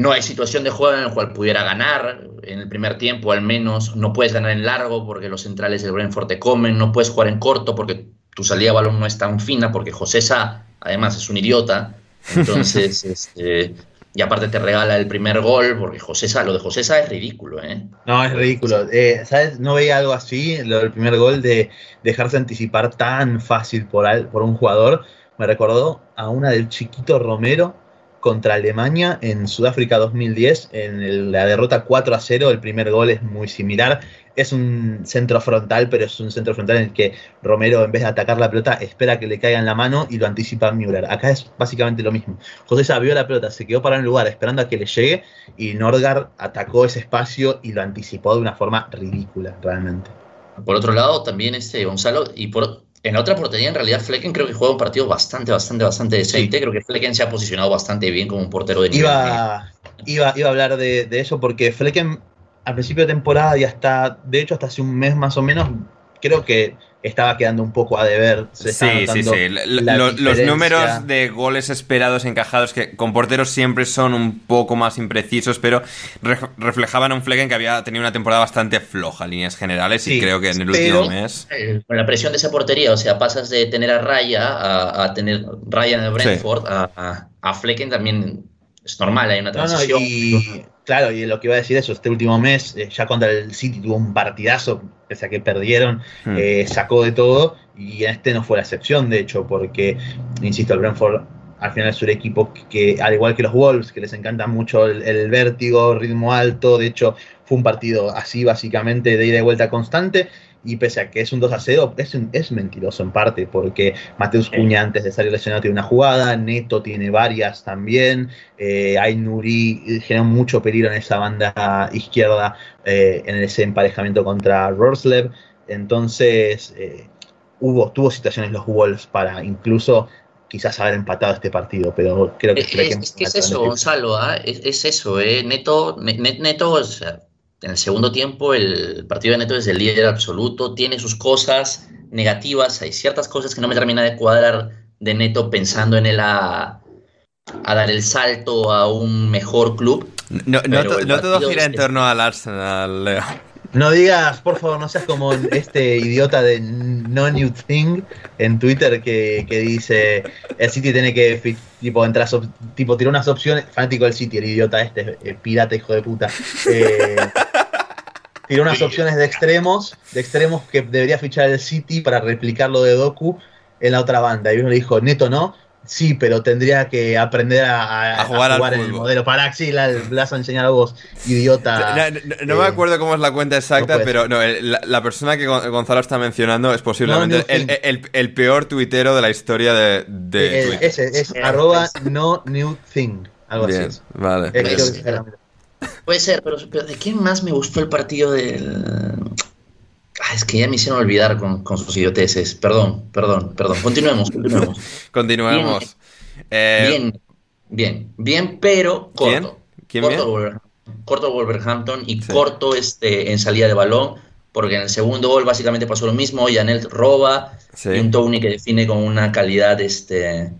no hay situación de juego en la cual pudiera ganar en el primer tiempo, al menos. No puedes ganar en largo porque los centrales del Brentford te comen. No puedes jugar en corto porque tu salida de balón no es tan fina, porque José Sá, además, es un idiota. Entonces, este, y aparte te regala el primer gol, porque José Sá, lo de José Sá es ridículo, ¿eh? No, es ridículo. Eh, ¿Sabes? No veía algo así, lo del primer gol de dejarse anticipar tan fácil por, por un jugador. Me recordó a una del chiquito Romero contra Alemania en Sudáfrica 2010, en la derrota 4 a 0, el primer gol es muy similar. Es un centro frontal, pero es un centro frontal en el que Romero, en vez de atacar la pelota, espera que le caiga en la mano y lo anticipa Müller. Acá es básicamente lo mismo. José sabió la pelota, se quedó para el lugar esperando a que le llegue y Nordgaard atacó ese espacio y lo anticipó de una forma ridícula, realmente. Por otro lado, también este Gonzalo, y por, en la otra portería, en realidad, Flecken creo que juega un partido bastante, bastante, bastante decente. Creo que Flecken se ha posicionado bastante bien como un portero de nivel. Iba, iba, iba a hablar de, de, eso porque Flecken al principio de temporada y hasta, de hecho, hasta hace un mes más o menos, creo que estaba quedando un poco a deber. sí, sí, sí. los números de goles esperados encajados, que con porteros siempre son un poco más imprecisos, pero reflejaban un Flecken que había tenido una temporada bastante floja en líneas generales y creo que en el último mes. Eh, con la presión de esa portería, o sea, pasas de tener a Raya a, tener Raya en el Brentford a, a, Flecken también es normal, hay una transición. y, claro, y lo que iba a decir eso, este último mes, eh, ya contra el City tuvo un partidazo pese a que perdieron, hmm. eh, sacó de todo y este no fue la excepción, de hecho, porque, insisto, el Brentford al final es un equipo que, al igual que los Wolves, que les encanta mucho el, vértigo, ritmo alto, de hecho fue un partido así básicamente de ida y vuelta constante, y pese a que es un 2 a 0, es, es mentiroso en parte, porque Mateus Cuña antes de salir lesionado tiene una jugada, Neto tiene varias también, eh, Nuri generó mucho peligro en esa banda izquierda, eh, en ese emparejamiento contra Roslev, entonces eh, hubo, tuvo situaciones los Wolves para incluso quizás haber empatado este partido, pero creo que... Es, que es eso, Gonzalo, ¿ah? es, eso, ¿eh? Neto, Neto o sea, en el segundo tiempo el partido de Neto es el líder absoluto, tiene sus cosas negativas, hay ciertas cosas que no me termina de cuadrar de Neto pensando en él a, dar el salto a un mejor club. No, todo gira en torno al Arsenal, Leo. No digas, por favor, no seas como este idiota de No New Thing en Twitter que, dice el City tiene que tipo entrar tipo tirar unas opciones. Fanático del City, el idiota este, eh, pirata hijo de puta. Eh, tiró unas opciones de extremos, de extremos que debería fichar el City para replicar lo de Doku en la otra banda. Y uno le dijo, neto no, Sí, pero tendría que aprender a, jugar, en el modelo Paraxi. La, vas a enseñar a vos, idiota. No, me acuerdo cómo es la cuenta exacta, pero no, la, persona que Gonzalo está mencionando es posiblemente el, peor tuitero de la historia de, de Twitter. Ese, es arroba no new thing. Algo así. Vale. Puede ser, pero, ¿de quién más me gustó el partido del. Ah, es que ya me hicieron olvidar con, sus idioteces. Perdón, perdón, perdón. Continuemos, continuemos. continuemos. Eh, bien, bien, bien, pero corto. ¿Quién? corto, corto Wolverhampton y corto este, en salida de balón, porque en el segundo gol básicamente pasó lo mismo. Yanel roba y un Tony que define con una calidad este,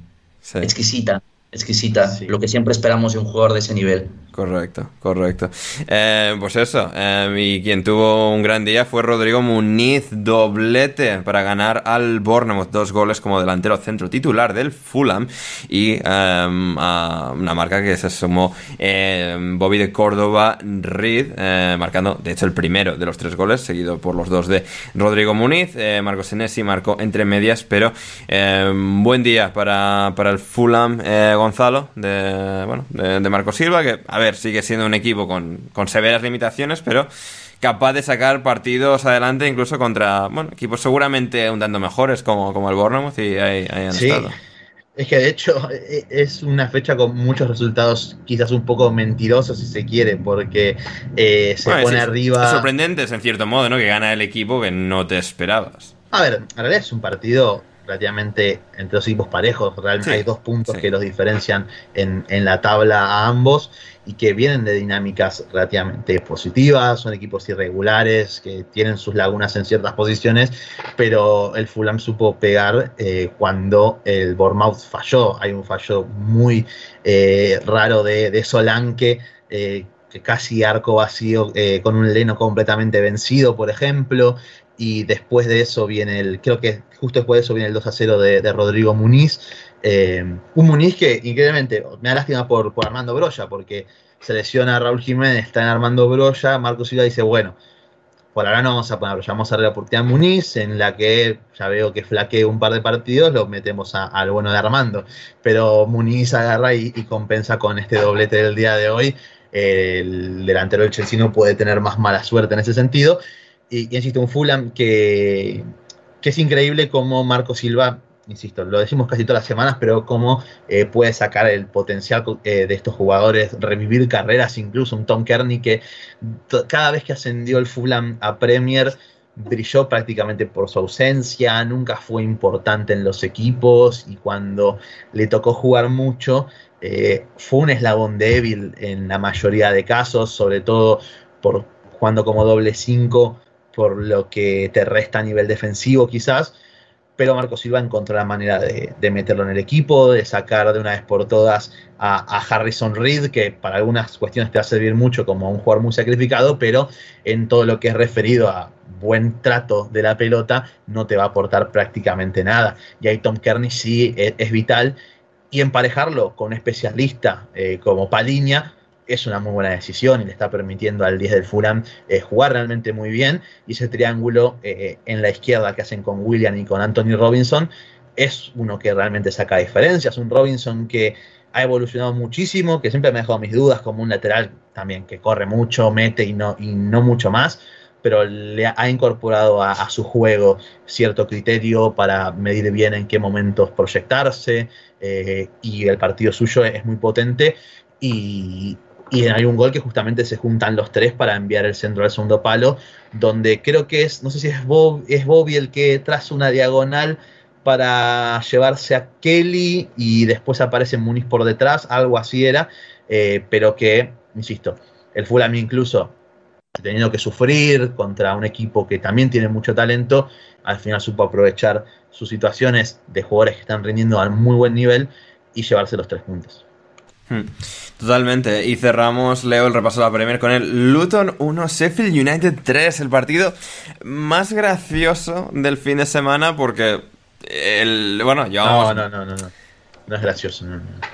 exquisita exquisita, lo que siempre esperamos de un jugador de ese nivel. Correcto, correcto. Eh, pues eso, eh, y quien tuvo un gran día fue Rodrigo Muniz, doblete para ganar al Bournemouth, dos goles como delantero centro titular del Fulham y em, a una marca que se sumó Bobby de Córdoba Reed, eh, marcando de hecho el primero de los tres goles, seguido por los dos de Rodrigo Muniz, Marcos Senesi marcó entre medias, pero buen día para, para el Fulham, Gonzalo, de, bueno, de, de Marco Silva, que a ver, sigue siendo un equipo con, severas limitaciones, pero capaz de sacar partidos adelante incluso contra bueno, equipos seguramente un tanto mejores como, como el Bournemouth y ahí, han sí. estado. Es que de hecho e, es una fecha con muchos resultados quizás un poco mentirosos si se quiere, porque eh, se pone arriba... Es sorprendentes en cierto modo, ¿no? Que gana el equipo que no te esperabas. A ver, en realidad es un partido relativamente entre los equipos parejos. Realmente hay dos puntos que los diferencian en, en, la tabla a ambos y que vienen de dinámicas relativamente positivas. Son equipos irregulares que tienen sus lagunas en ciertas posiciones, pero el Fulham supo pegar eh, cuando el Bournemouth falló. Hay un fallo muy eh, raro de, de Solanke. Eh, que casi arco vacío con un Leno completamente vencido, por ejemplo, y después de eso viene el, creo que justo después de eso viene el 2 a 0 de, Rodrigo Muniz. Eh, un Muniz que increíblemente me da lástima por, Armando Broya, porque se lesiona a Raúl Jiménez, está en Armando Broya, Marco Silva dice, bueno, por ahora no vamos a poner vamos a darle la oportunidad a Muniz, en la que ya veo que flaquee un par de partidos, lo metemos al bueno de Armando. Pero Muniz agarra y, compensa con este doblete del día de hoy. El delantero del Chelsea no puede tener más mala suerte en ese sentido y, insisto, un Fulham que, es increíble como Marco Silva, insisto, lo decimos casi todas las semanas, pero cómo eh, puede sacar el potencial eh, de estos jugadores, revivir carreras, incluso un Tom Kearney que cada vez que ascendió el Fulham a Premier brilló prácticamente por su ausencia, nunca fue importante en los equipos y cuando le tocó jugar mucho eh, fue un eslabón débil en la mayoría de casos, sobre todo por jugando como doble 5 por lo que te resta a nivel defensivo quizás, pero Marco Silva encontró la manera de, meterlo en el equipo, de sacar de una vez por todas a, Harrison Reed, que para algunas cuestiones te va a servir mucho como un jugador muy sacrificado, pero en todo lo que es referido a buen trato de la pelota no te va a aportar prácticamente nada. Y ahí Tom Kearney sí es, vital. Y emparejarlo con un especialista eh, como Paliña es una muy buena decisión y le está permitiendo al 10 del Fulham eh, jugar realmente muy bien. Y ese triángulo eh, en la izquierda que hacen con William y con Anthony Robinson es uno que realmente saca diferencias. Un Robinson que ha evolucionado muchísimo, que siempre me ha dejado mis dudas como un lateral también que corre mucho, mete y no, y no mucho más pero le ha incorporado a, su juego cierto criterio para medir bien en qué momentos proyectarse eh, y el partido suyo es muy potente y, y hay un gol que justamente se juntan los tres para enviar el centro al segundo palo, donde creo que es, no sé si es, Bob, es Bobby el que traza una diagonal para llevarse a Kelly y después aparece Muniz por detrás, algo así era, eh, pero que, insisto, el Fulham incluso teniendo que sufrir contra un equipo que también tiene mucho talento, al final supo aprovechar sus situaciones de jugadores que están rindiendo a muy buen nivel y llevarse los tres puntos. Hmm. Totalmente. Y cerramos, Leo, el repaso de la Premier con el Luton 1, Sheffield United 3. El partido más gracioso del fin de semana porque el... Bueno, llevamos... No, no, no, no. No es gracioso.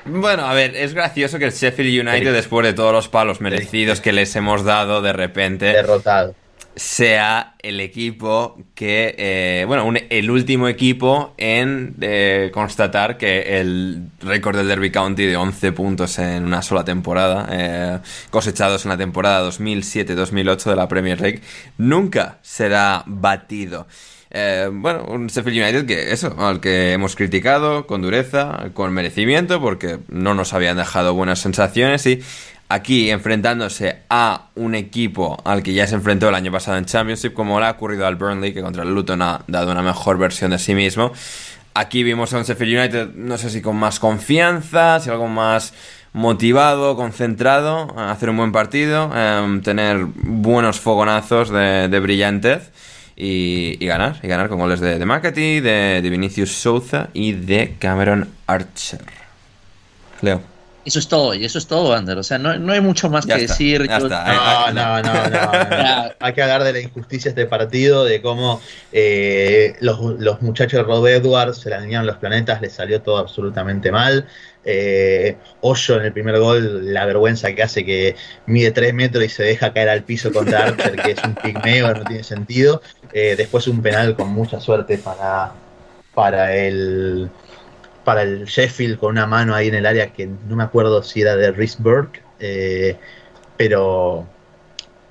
Bueno, a ver, es gracioso que el Sheffield United, después de todos los palos merecidos que les hemos dado de repente... Derrotado. Sea el equipo que, eh, bueno, el último equipo en eh, constatar que el récord del Derby County de 11 puntos en una sola temporada, eh, cosechados en la temporada 2007-2008 de la Premier League, nunca será batido. bueno, un Sheffield United que eso, al que hemos criticado con dureza, con merecimiento, porque no nos habían dejado buenas sensaciones y aquí enfrentándose a un equipo al que ya se enfrentó el año pasado en Championship, como le ha ocurrido al Burnley, que contra el Luton ha dado una mejor versión de sí mismo. Aquí vimos a un Sheffield United, no sé si con más confianza, si algo más motivado, concentrado, a hacer un buen partido, em, tener buenos fogonazos de, brillantez y, ganar, y ganar con goles de, de de, de Vinicius Souza y de Cameron Archer. Leo. Eso es todo, y eso es todo, Ander. O sea, no, no hay mucho más que decir. No, no, no, no, Hay que hablar de la injusticia de este partido, de cómo eh, los, los, muchachos de Rod Edwards se le alinearon los planetas, le salió todo absolutamente mal. Eh, Hoyo en el primer gol, la vergüenza que hace que mide 3 metros y se deja caer al piso contra Archer, que es un pigmeo, no tiene sentido. Eh, después un penal con mucha suerte para, para el para el Sheffield con una mano ahí en el área que no me acuerdo si era de Burke, eh, pero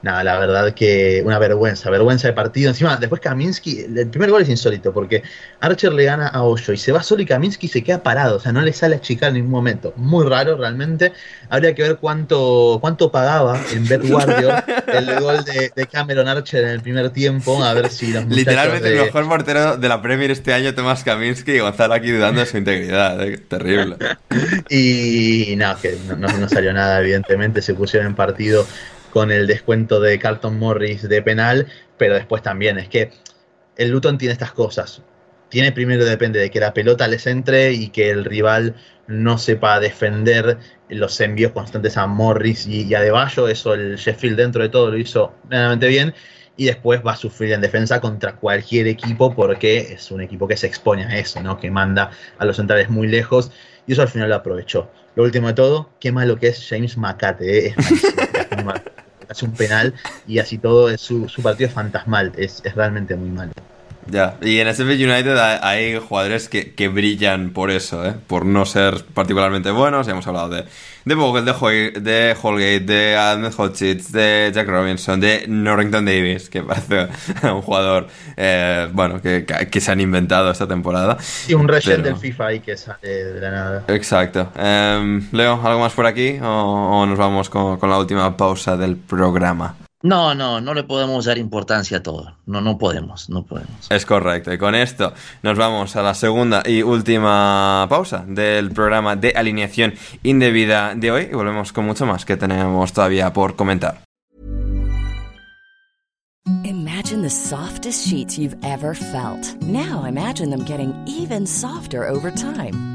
nada, la verdad que una vergüenza, vergüenza de partido. Encima, después Kaminsky, el primer gol es insólito porque Archer le gana a Hoyo y se va solo y Kaminsky se queda parado, o sea, no le sale a chicar en ningún momento. Muy raro realmente. Habría que ver cuánto, cuánto pagaba en Bet el gol de, Cameron Archer en el primer tiempo, a ver si los Literalmente el mejor portero de la Premier este año, Tomás Kaminsky, y Gonzalo aquí dudando de su integridad. ¿eh? Terrible. y no, que no salió nada, evidentemente, se pusieron en partido con el descuento de Carlton Morris de penal, pero después también es que el Luton tiene estas cosas. Tiene primero depende de que la pelota les entre y que el rival no sepa defender los envíos constantes a Morris y, a Deballo. Eso el Sheffield dentro de todo lo hizo realmente bien. Y después va a sufrir en defensa contra cualquier equipo porque es un equipo que se expone a eso, ¿no? Que manda a los centrales muy lejos. Y eso al final lo aprovechó. Lo último de todo, qué malo que es James Macate, ¿eh? es hace un penal y así todo es su, su partido fantasmal, es, es realmente muy malo. Ya, y en SF United hay, jugadores que, que, brillan por eso, ¿eh? por no ser particularmente buenos. Ya hemos hablado de, de Bogle, de, de Holgate, de Ahmed Hodgins, de Jack Robinson, de Norrington Davis, que parece un jugador eh, bueno que, que, se han inventado esta temporada. Y un recién del FIFA ahí que sale de la nada. Exacto. Em, Leo, ¿algo más por aquí o, o nos vamos con, con la última pausa del programa? No, no, no le podemos dar importancia a todo. No, no podemos, no podemos. Es correcto. Y con esto nos vamos a la segunda y última pausa del programa de alineación indebida de hoy y volvemos con mucho más que tenemos todavía por comentar. Imagine the softest sheets you've ever felt. Now imagine them getting even softer over time.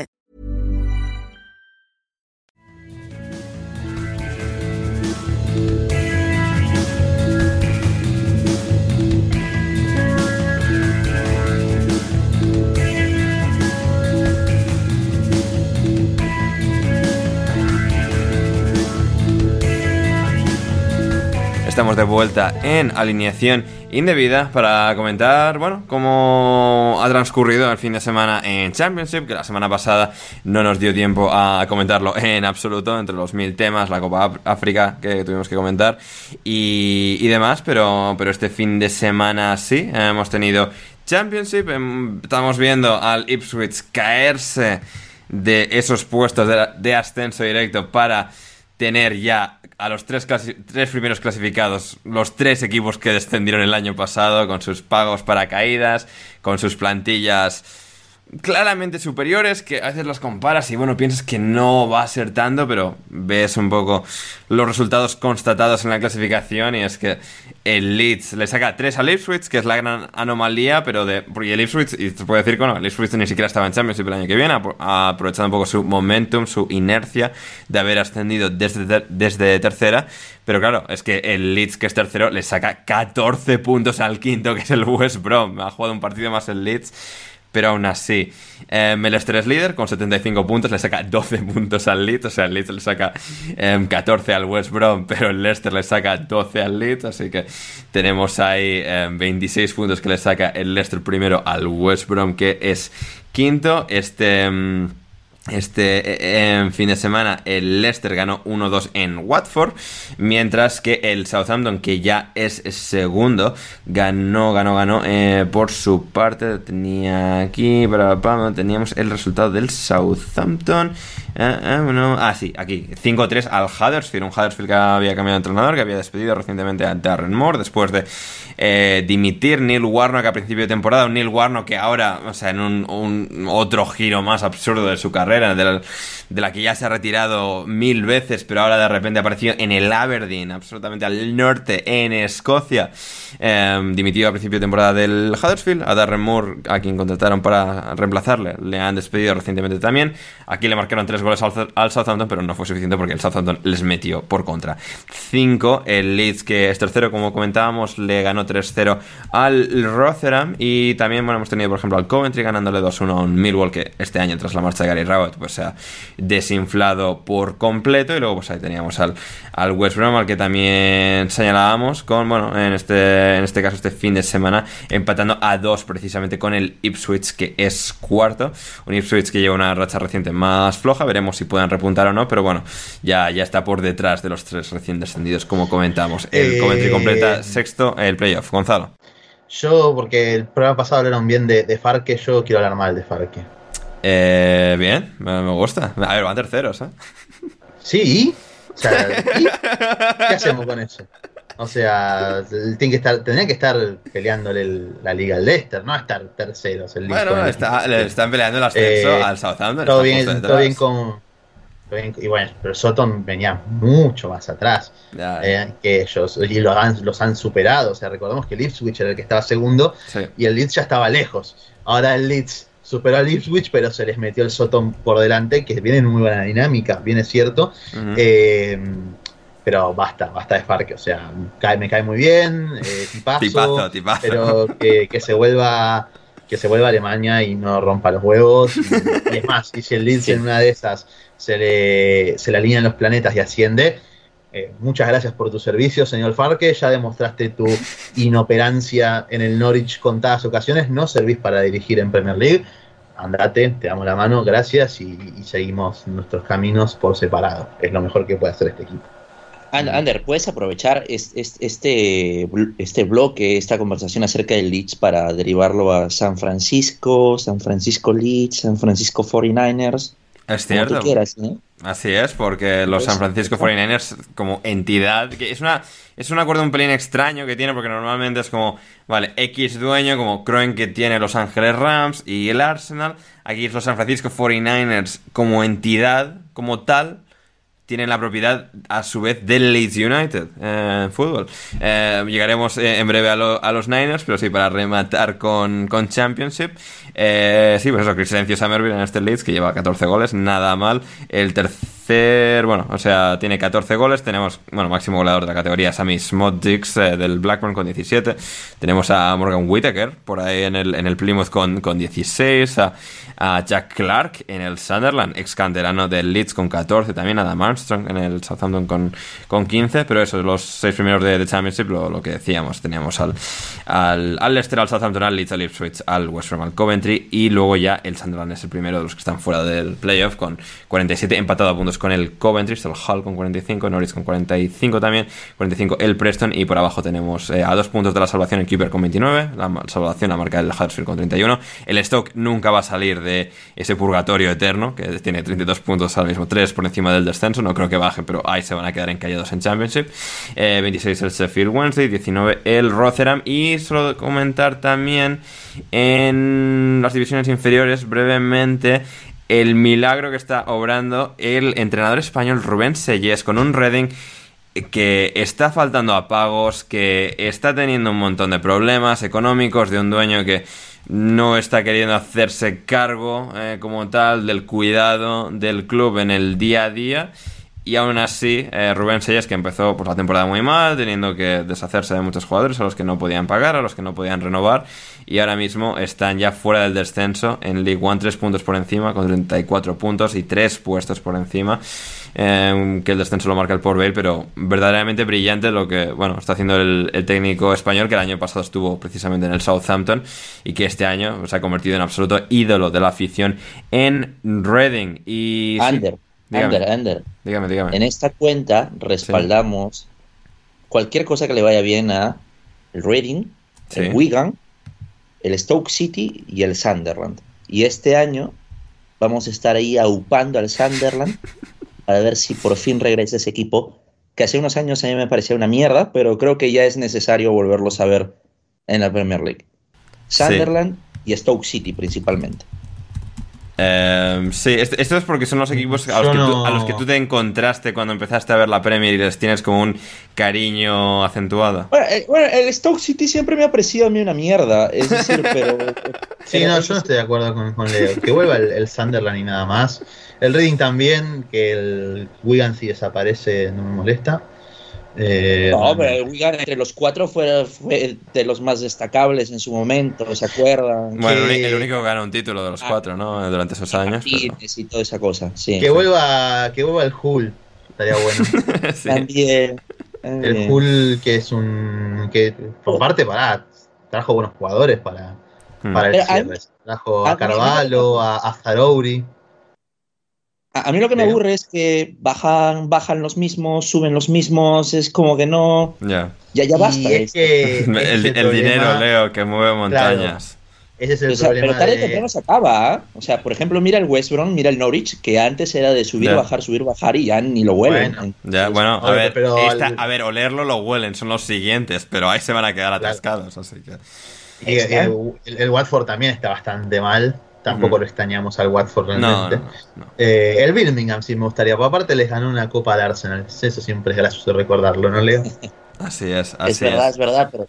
Estamos de vuelta en alineación indebida para comentar, bueno, cómo ha transcurrido el fin de semana en Championship, que la semana pasada no nos dio tiempo a comentarlo en absoluto, entre los mil temas, la Copa África que tuvimos que comentar y, demás, pero, pero este fin de semana sí, hemos tenido Championship, em, estamos viendo al Ipswich caerse de esos puestos de ascenso directo para tener ya a los tres, tres primeros clasificados, los tres equipos que descendieron el año pasado, con sus pagos para caídas, con sus plantillas claramente superiores que a veces las comparas y bueno, piensas que no va a ser tanto, pero ves un poco los resultados constatados en la clasificación y es que el Leeds le saca 3 al Ipswich, que es la gran anomalía, pero de porque el Ipswich, y te puedo decir que no, el Ipswich ni siquiera estaba en Championship el año que viene, aprovechando un poco su momentum, su inercia de haber ascendido desde, desde tercera, pero claro, es que el Leeds, que es tercero, le saca 14 puntos al quinto, que es el West Brom, ha jugado un partido más el Leeds pero aún así, eh, el líder con 75 puntos, le saca 12 puntos al Leeds, o sea, el Leeds le saca 14 em, al West Brom, pero el Leicester le saca 12 al Leeds, así que tenemos ahí 26 em, puntos que le saca el Leicester primero al West Brom, que es quinto. Este... Em, este en fin de semana el Leicester ganó 1-2 en Watford, mientras que el Southampton, que ya es segundo, ganó, ganó, ganó eh, por su parte. Tenía aquí, para, teníamos el resultado del Southampton. Eh, eh, ah, sí, aquí, 5-3 al Huddersfield, un Huddersfield que había cambiado de entrenador, que había despedido recientemente a Darren Moore después de dimitir Neil Warnock a principio de temporada, un Neil Warnock que ahora, o sea, en un otro giro más absurdo de su carrera de la, que ya se ha retirado mil veces, pero ahora de repente ha aparecido en el Aberdeen, absolutamente al norte, en Escocia. Em, dimitido a principio de temporada del Huddersfield, a Darren Moore, a quien contrataron para reemplazarle, le han despedido recientemente también. Aquí le marcaron tres goles al, Southampton, pero no fue suficiente porque el Southampton les metió por contra. 5, el Leeds, que es tercero, como comentábamos, le ganó 3-0 al Rotherham. Y también, hemos tenido, por ejemplo, al Coventry ganándole 2-1 a un Millwall, que este año, tras la marcha de Gary Rowett, pues se ha desinflado por completo. Y luego pues ahí teníamos al, al West Brom, al que también señalábamos con, bueno, en este, en este caso este fin de semana, empatando a dos precisamente con el Ipswich, que es cuarto. Un Ipswich que lleva una racha reciente más floja, veremos si pueden repuntar o no, pero bueno, ya, ya está por detrás de los tres recién descendidos, como comentamos. El eh, Coventry completa sexto el playoff. Gonzalo. Yo, porque el programa pasado hablaron bien de, de Farque, yo quiero hablar mal de Farque. Eh, bien, me, gusta. A ver, van terceros, ¿eh? Sí, o sea, ¿qué hacemos con eso? O sea, tiene que estar, tendría que estar peleándole la liga al Leicester, no estar terceros. El bueno, está, le están peleando el ascenso eh, al Southampton. Todo bien, todo bien con. y bueno, pero Soton venía mucho más atrás eh, que ellos y los han, los han superado. O sea, recordemos que el Ipswich era el que estaba segundo y el Leeds ya estaba lejos. Ahora el Leeds superó al Ipswich, pero se les metió el Soton por delante, que viene en muy buena dinámica, bien es cierto. Eh, pero basta, basta de Farque, o sea, me cae muy bien, eh, tipazo, pero que, se vuelva que se vuelva a Alemania y no rompa los huevos. Y, es más, y si el Leeds en una de esas se le, se le alinean los planetas y asciende, eh, muchas gracias por tu servicio, señor Farque. Ya demostraste tu inoperancia en el Norwich contadas ocasiones. No servís para dirigir en Premier League andate, te damos la mano, gracias y, seguimos nuestros caminos por separado. Es lo mejor que puede hacer este equipo. Ander, ¿puedes aprovechar este, este bloque, esta conversación acerca del Leeds para derivarlo a San Francisco, San Francisco Leeds, San Francisco 49ers? Es cierto. Así es, porque los San Francisco 49ers como entidad, que es una es un acuerdo un pelín extraño que tiene porque normalmente es como, vale, X dueño como Croen que tiene Los Ángeles Rams y el Arsenal, aquí es los San Francisco 49ers como entidad, como tal, tienen la propiedad a su vez del Leeds United eh, fútbol. Eh, llegaremos eh, en breve a, los Niners, pero sí, para rematar con, con Championship. sí, pues eso, Cristencio Summerville en este Leeds que lleva 14 goles, nada mal. El tercer bueno, o sea, tiene 14 goles. Tenemos, bueno, máximo goleador de la categoría, Sammy Smodix eh, del Blackburn con 17. Tenemos a Morgan Whittaker por ahí en el, en el Plymouth con, con 16. A, Jack Clark en el Sunderland, ex canterano del Leeds con 14. También a Adam Armstrong en el Southampton con, con 15. Pero eso, los seis primeros de, de Championship, lo, lo, que decíamos. Teníamos al, al, al Leicester, al Southampton, al Leeds, al Ipswich, al West Brom, al Coventry. Y luego ya el Sunderland es el primero de los que están fuera del playoff con 47, empatado a puntos con el Coventry, el Hull con 45, Norwich con 45 también, 45 el Preston y por abajo tenemos eh, a dos puntos de la salvación el Keeper con 29, la salvación la marca el Huddersfield con 31. El Stoke nunca va a salir de ese purgatorio eterno que tiene 32 puntos al mismo, 3 por encima del descenso, no creo que baje, pero ahí se van a quedar encallados en Championship. Eh, 26 el Sheffield Wednesday, 19 el Rotherham y solo comentar también en las divisiones inferiores brevemente el milagro que está obrando el entrenador español Rubén Sellés con un Reading que está faltando a pagos, que está teniendo un montón de problemas económicos de un dueño que no está queriendo hacerse cargo eh, como tal del cuidado del club en el día a día. Y aún así, eh, Rubén Sellés, que empezó por la temporada muy mal, teniendo que deshacerse de muchos jugadores a los que no podían pagar, a los que no podían renovar, y ahora mismo están ya fuera del descenso en League One, 3 puntos por encima, con 34 puntos y 3 puestos por encima. Eh, que el descenso lo marca el Port Vale, pero verdaderamente brillante lo que bueno está haciendo el, técnico español que el año pasado estuvo precisamente en el Southampton y que este año se ha convertido en absoluto ídolo de la afición en Reading y Ander, Ander. Dígame, dígame. En esta cuenta respaldamos sí. cualquier cosa que le vaya bien a el Reading, sí. el Wigan, el Stoke City y el Sunderland. Y este año vamos a estar ahí aupando al Sunderland a ver si por fin regresa ese equipo que hace unos años a mí me parecía una mierda, pero creo que ya es necesario volverlos a ver en la Premier League. Sunderland sí. y Stoke City principalmente. Eh, sí, esto es porque son los equipos a los, que tú, a los, que tú, te encontraste cuando empezaste a ver la Premier y les tienes como un cariño acentuado. Bueno, el, bueno, el Stoke City siempre me ha parecido a mí una mierda, es decir, pero... sí, no, yo no estoy de acuerdo con, con Leo. Que vuelva el, el, Sunderland y nada más. El Reading también, que el Wigan si desaparece no me molesta. Eh, no, pero el Wigan entre los cuatro fue, fue, de los más destacables en su momento, ¿se acuerdan? Bueno, que... el único que ganó un título de los cuatro, ¿no? Durante esos años. Pero... Y toda esa cosa, sí. Que vuelva, que vuelva el Hull, estaría bueno. sí. También. El Hull, que es un. que por parte para. trajo buenos jugadores para, hmm. para el cierre. Trajo a Carvalho, a, a Zarouri. A, a, mí lo que me aburre es que bajan, bajan los mismos, suben los mismos, es como que no. Yeah. Ya, ya basta. Es que el, el, el dinero, Leo, que mueve montañas. Claro. Ese es el o sea, problema. Pero tarde de... temprano se acaba. ¿eh? O sea, por ejemplo, mira el West Brom, mira el Norwich, que antes era de subir, bajar, subir, bajar y ya ni lo huelen. Bueno. Ya, bueno, a ver, pero esta- al- a ver, olerlo lo huelen, son los siguientes, pero ahí se van a quedar atascados, así que. Y el, el- el Watford también está bastante mal. Tampoco lo extrañamos al Watford No, realmente. no, no. Eh, el Birmingham sí me gustaría. Porque aparte les ganó una copa al Arsenal. Eso siempre es gracioso recordarlo, ¿no, Leo? Así es, Es verdad, es. es verdad, pero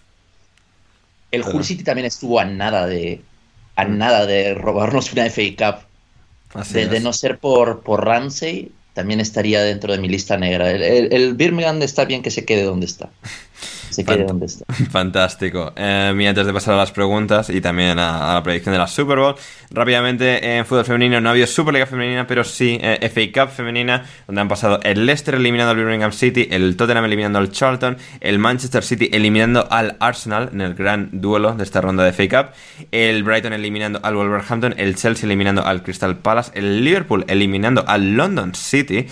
el Hull City también estuvo a nada de a nada de robarnos una FA Cup. Así De, no ser por, por Ramsey, también estaría dentro de mi lista negra. El, el- el Birmingham está bien que se quede donde está. Se quede Fant- donde está. Fantástico. Eh, y antes de pasar a las preguntas y también a, a la predicción de la Super Bowl, rápidamente en fútbol femenino no ha habido Superliga femenina, pero sí eh, FA Cup femenina, donde han pasado el Leicester eliminando al Birmingham City, el Tottenham eliminando al Charlton, el Manchester City eliminando al Arsenal en el gran duelo de esta ronda de FA Cup, el Brighton eliminando al Wolverhampton, el Chelsea eliminando al Crystal Palace, el Liverpool eliminando al London City,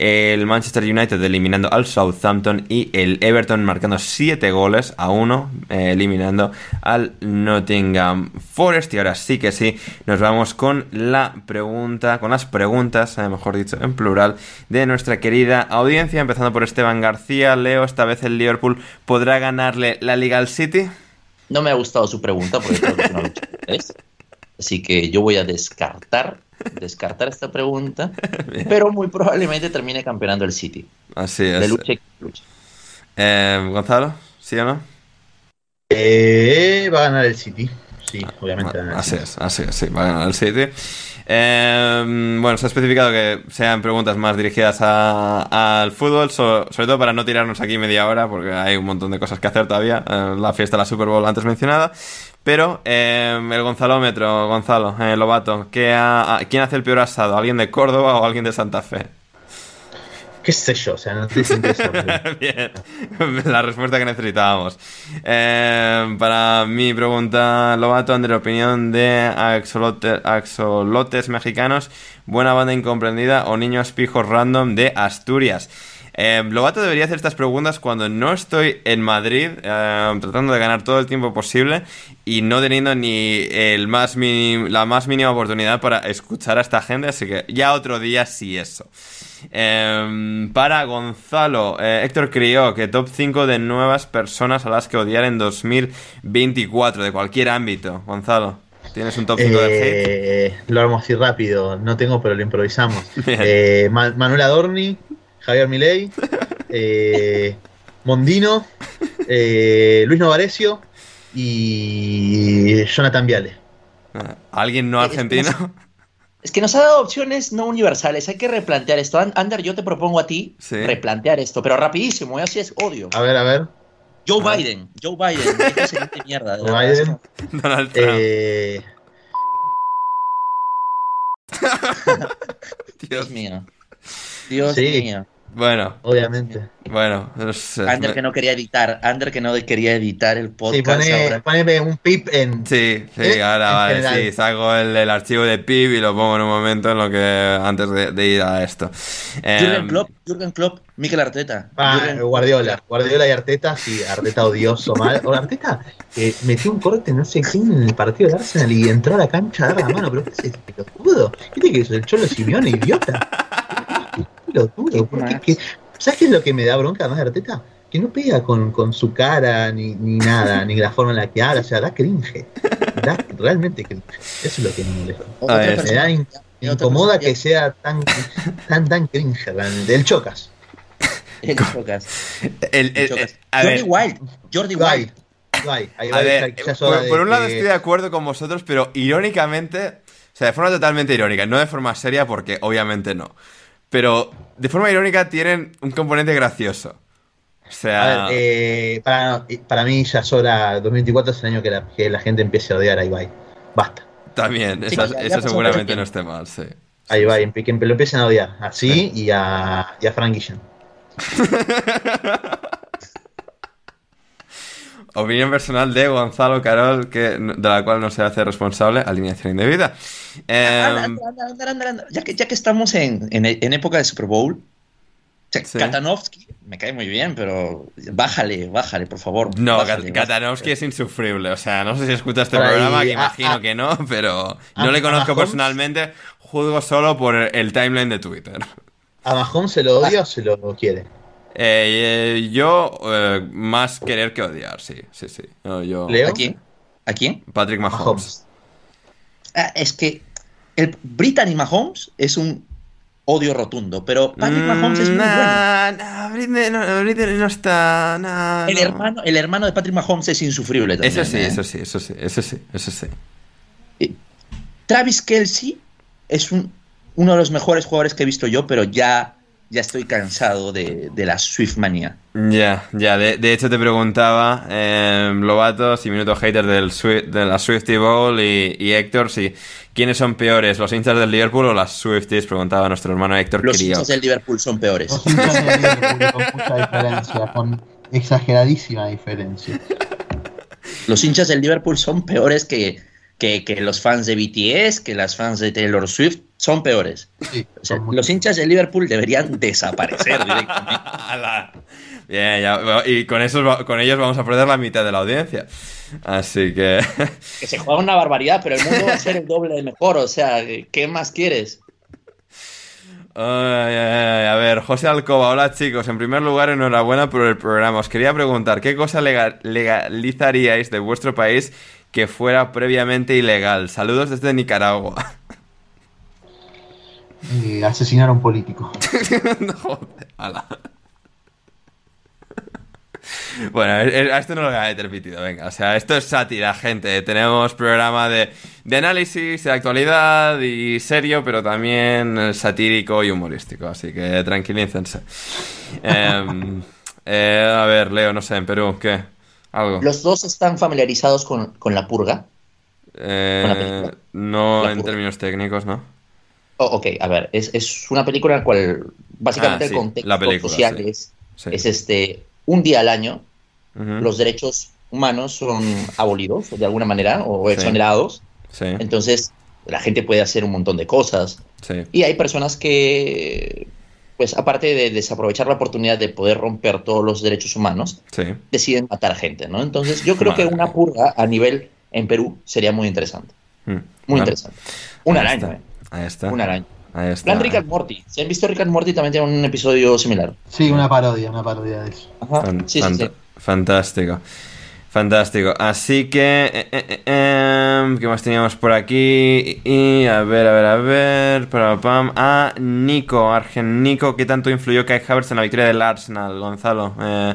el Manchester United eliminando al Southampton y el Everton marcando 7 goles a 1 eh, eliminando al Nottingham Forest. Y ahora sí que sí nos vamos con la pregunta con las preguntas eh, mejor dicho en plural de nuestra querida audiencia. Empezando por Esteban García. Leo esta vez el Liverpool podrá ganarle la Liga al City No me ha gustado su pregunta porque creo de tres. Así que yo voy a descartar, descartar esta pregunta, pero muy probablemente termine campeonando el City. así De es lucha y lucha. Eh, Gonzalo ¿sí o no? Eh, va a ganar el City. Sí, obviamente. Ah, así es, así es, sí, va a ganar el City. Eh, bueno, se ha especificado que sean preguntas más dirigidas al fútbol, sobre todo para no tirarnos aquí media hora, porque hay un montón de cosas que hacer todavía. Eh, la fiesta de la Super Bowl antes mencionada. Pero eh, el Gonzalómetro, Gonzalo, Lobato, ¿qué ¿quién hace el peor asado? ¿Alguien de Córdoba o alguien de Santa Fe? qué sé yo, o sea, no Bien, la respuesta que necesitábamos. Eh, para mi pregunta, Lobato, la opinión de axolotes mexicanos, buena banda incomprendida o niños pijos random de Asturias. Eh, Lobato debería hacer estas preguntas cuando no estoy en Madrid, eh, tratando de ganar todo el tiempo posible y no teniendo ni el más la más mínima oportunidad para escuchar a esta gente, así que ya otro día sí eso. Em, para Gonzalo, eh, Héctor Crió, que top 5 de nuevas personas a las que odiar en 2024, de cualquier ámbito. Gonzalo, ¿tienes un top 5 de hate? Eh, lo haremos así rápido, no tengo, pero lo improvisamos. Eh, Manuel Adorni, Javier Milei, Mondino, Luis Novarecio y Jonathan Viale. Ah, ¿Alguien no argentino? Es que nos ha dado opciones no universales. Hay que replantear esto. Ander, yo te propongo a ti replantear esto, pero rapidísimo. ¿eh? Así es odio. A ver, a ver. Joe Biden. Joe Biden. Qué mierda. Joe Biden. Donald Trump. Eh... Dios mío. Dios mío. Bueno. Obviamente. Bueno. Ander que no quería editar. Ander que no quería editar el podcast. Sí, pone, un pip en. Sí, sí, ¿Eh? ahora vale. Sí, saco el, archivo de pip y lo pongo en un momento en lo que. antes de, ir a esto. Jürgen em, Klopp, Jürgen Klopp, Mikel Arteta. Ah, Guardiola. Guardiola y Arteta, sí, Arteta odioso mal. O Arteta eh, metió un corte, no sé quién, en el partido de Arsenal y entró a la cancha a dar la mano. Pero ¿qué es este pelotudo? ¿Qué que es el Cholo Simeone, idiota? ¿Sabes qué es lo que me da bronca más de Arteta? Que no pega con, con su cara ni, ni nada, ni la forma en la que habla, o sea, da cringe. Da realmente cringe. Eso es lo que me molesta. me da incomoda que sea tan, tan, tan cringe realmente. El chocas. El chocas. El, Jordi Wild. Jordi Wild. A ver, por, un lado estoy de acuerdo con vosotros, pero irónicamente, o sea, de forma totalmente irónica, no de forma seria, porque obviamente no. Pero de forma irónica tienen un componente gracioso. O sea. Eh, para, para, mí ya es hora. 2024 es el año que la, que la gente empiece a odiar a Ibai. Basta. También, eso, seguramente no esté mal, sí. A Ibai, que lo empiecen a odiar. Así y, a, y a Frank Guillén. Opinión personal de Gonzalo Carol, que, de la cual no se hace responsable, alineación indebida. Ya, que, ya que estamos en, en, época de Super Bowl, Katanovsky me cae muy bien, pero bájale, bájale, por favor. No, Katanovsky es insufrible. O sea, no sé si escucha este programa, que imagino que no, pero no le conozco personalmente. Juzgo solo por el timeline de Twitter. ¿A Mahomes se lo odia o se lo quiere? Eh, yo, eh, más querer que odiar, sí, sí, sí. yo... ¿A quién? ¿A quién? Patrick Mahomes. Ah, es que el Brittany Mahomes es un odio rotundo, pero Patrick mm, Mahomes es muy bueno. No, Britney no está. el, hermano, el hermano de Patrick Mahomes es insufrible también. Eso sí, ¿eh? eso sí, eso sí, eso sí, eso sí. Travis Kelsey es un, uno de los mejores jugadores que he visto yo, pero ya ya estoy cansado de, la Swift manía. Ya, ya, de, hecho te preguntaba, eh, Lobato, si minuto hater del de la Swifty Bowl y, Héctor, si quiénes son peores, los hinchas del Liverpool o las Swifties, preguntaba nuestro hermano Héctor Los hinchas del Liverpool son peores. Los hinchas del Liverpool con mucha diferencia, con exageradísima diferencia. Los hinchas del Liverpool son peores que, que, que los fans de BTS, que las fans de Taylor Swift, son peores. los hinchas de Liverpool deberían desaparecer directamente. Bien, ya, y con, eso, con ellos vamos a perder la mitad de la audiencia. Así que. que se juega una barbaridad, pero el mundo va a ser el doble de mejor. O sea, ¿qué más quieres? a ver, José Alcoba, hola chicos. En primer lugar, enhorabuena por el programa. Os quería preguntar, ¿qué cosa legalizaríais de vuestro país que fuera previamente ilegal? Saludos desde Nicaragua. Eh, asesinar a un político. Bueno, a esto no lo voy a meter pitido, venga. O sea, esto es sátira, gente. Tenemos programa de, de análisis, de actualidad y serio, pero también satírico y humorístico. Así que tranquilícense. Em, eh, a ver, Leo, no sé, en Perú, ¿qué? ¿Algo? ¿Los dos están familiarizados con, con la purga? Eh, no en términos técnicos, ¿no? Oh, ok, a ver, es, es, una película en la cual básicamente Ah, el contexto película, social sí. es, Sí. es este un día al año los derechos humanos son abolidos de alguna manera o exonerados. Entonces la gente puede hacer un montón de cosas. Y hay personas que, pues aparte de desaprovechar la oportunidad de poder romper todos los derechos humanos, deciden matar gente, ¿no? Entonces yo creo que una purga a nivel en Perú sería muy interesante. Mm, Muy interesante. Un Ahí araña, está. ¿eh? Ahí está. Un araña. Ahí está. Plan Rick and Morty. Si han visto Rick and Morty también tiene un episodio similar. Sí, una parodia, una parodia de eso. Ajá. Fan- Sí, sí. Fantástico. Fantástico. Así que. eh, eh, eh, em, ¿Qué más teníamos por aquí? Y a ver, a ver, a ver. Pam, pam. Ah, Nico, Argen Nico. ¿Qué tanto influyó Kai Havertz en la victoria del Arsenal, Gonzalo? Eh,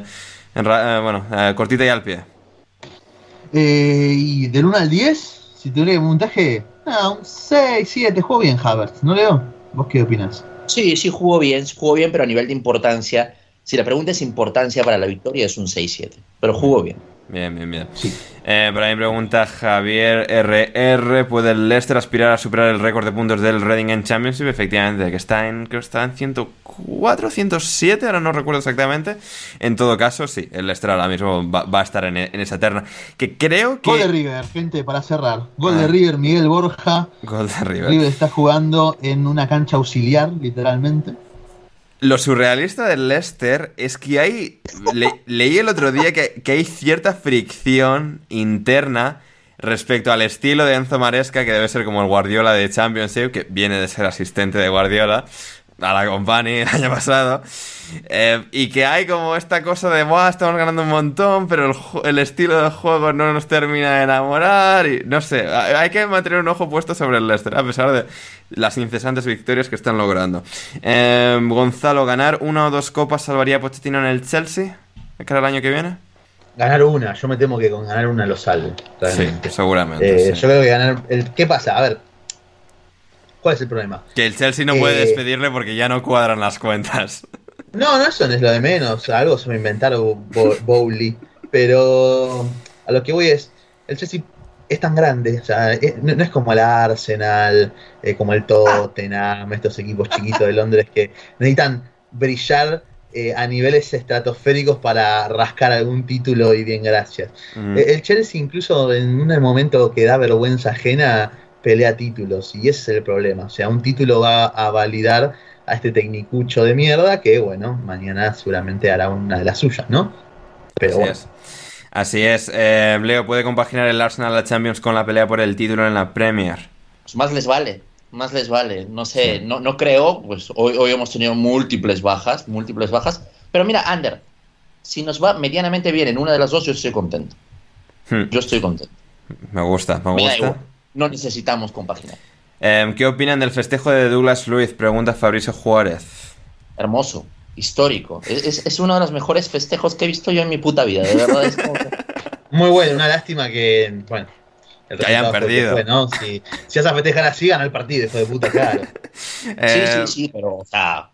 en eh, bueno, eh, cortita y al pie. Eh, y del 1 al 10, si tuviera que puntaje, ah, un 6, 7, jugó bien Havertz, ¿no Leo? ¿Vos qué opinas? Sí, sí jugó bien, jugó bien, pero a nivel de importancia, si la pregunta es importancia para la victoria, es un 6-7. Pero jugó bien. Bien, bien, bien. Sí. Eh, por ahí pregunta Javier RR, ¿puede el Leicester aspirar a superar el récord de puntos del Reading en Championship? Efectivamente, que está en, creo que está en 104, 107, ahora no recuerdo exactamente. En todo caso, sí, el Leicester ahora mismo va, va a estar en, en esa terna. Que creo que... Gol de River, gente, para cerrar. Gol Ah. de River, Miguel Borja. Gol de River. River está jugando en una cancha auxiliar, literalmente. Lo surrealista del Leicester es que hay. le- leí el otro día que, que hay cierta fricción interna respecto al estilo de Enzo Maresca, que debe ser como el Guardiola de Championship, que viene de ser asistente de Guardiola a la Company el año pasado. Eh, y que hay como esta cosa de, Buah, estamos ganando un montón, pero el, el estilo de juego no nos termina de enamorar. Y no sé, hay que mantener un ojo puesto sobre el Leicester, a pesar de las incesantes victorias que están logrando. Eh, Gonzalo, ¿ganar una o dos copas salvaría a Pochettino en el Chelsea? ¿De cara al año que viene? Ganar una, yo me temo que con ganar una lo salve. realmente. Sí, seguramente. Eh, sí. Yo creo que ganar. El, ¿Qué pasa? A ver. ¿Cuál es el problema? Que el Chelsea no puede Eh, despedirle porque ya no cuadran las cuentas. No, no, eso no es lo de menos. Algo se me inventaron Bo- Bowley. Pero a lo que voy es. El Chelsea es tan grande. O sea, es- no, no es como el Arsenal, eh, como el Tottenham, estos equipos chiquitos de Londres que necesitan brillar eh, a niveles estratosféricos para rascar algún título y bien, gracias. Mm. El Chelsea incluso en un momento que da vergüenza ajena pelea títulos y ese es el problema. O sea, un título va a validar a este tecnicucho de mierda que, bueno, mañana seguramente hará una de las suyas, ¿no? Pero Así bueno, es. Así es. Eh, Leo, ¿puede compaginar el Arsenal a la Champions con la pelea por el título en la Premier? Pues más les vale, más les vale. No sé, no, no creo, pues hoy, hoy hemos tenido múltiples bajas, múltiples bajas. Pero mira, Ander, si nos va medianamente bien en una de las dos, yo estoy contento. Hmm, Yo estoy contento. Me gusta, me Me da gusta. igual, No necesitamos compaginar. Eh, ¿Qué opinan del festejo de Douglas Luiz? Pregunta Fabricio Juárez. Hermoso, histórico. Es, es- es uno de los mejores festejos que he visto yo en mi puta vida. De verdad, es como que- muy bueno, una lástima que, bueno, el Que hayan perdido. fue, ¿no? Si, si vas a festejar así, gana el partido, hijo de puta, claro. Sí, Eh, sí, sí, pero, o sea,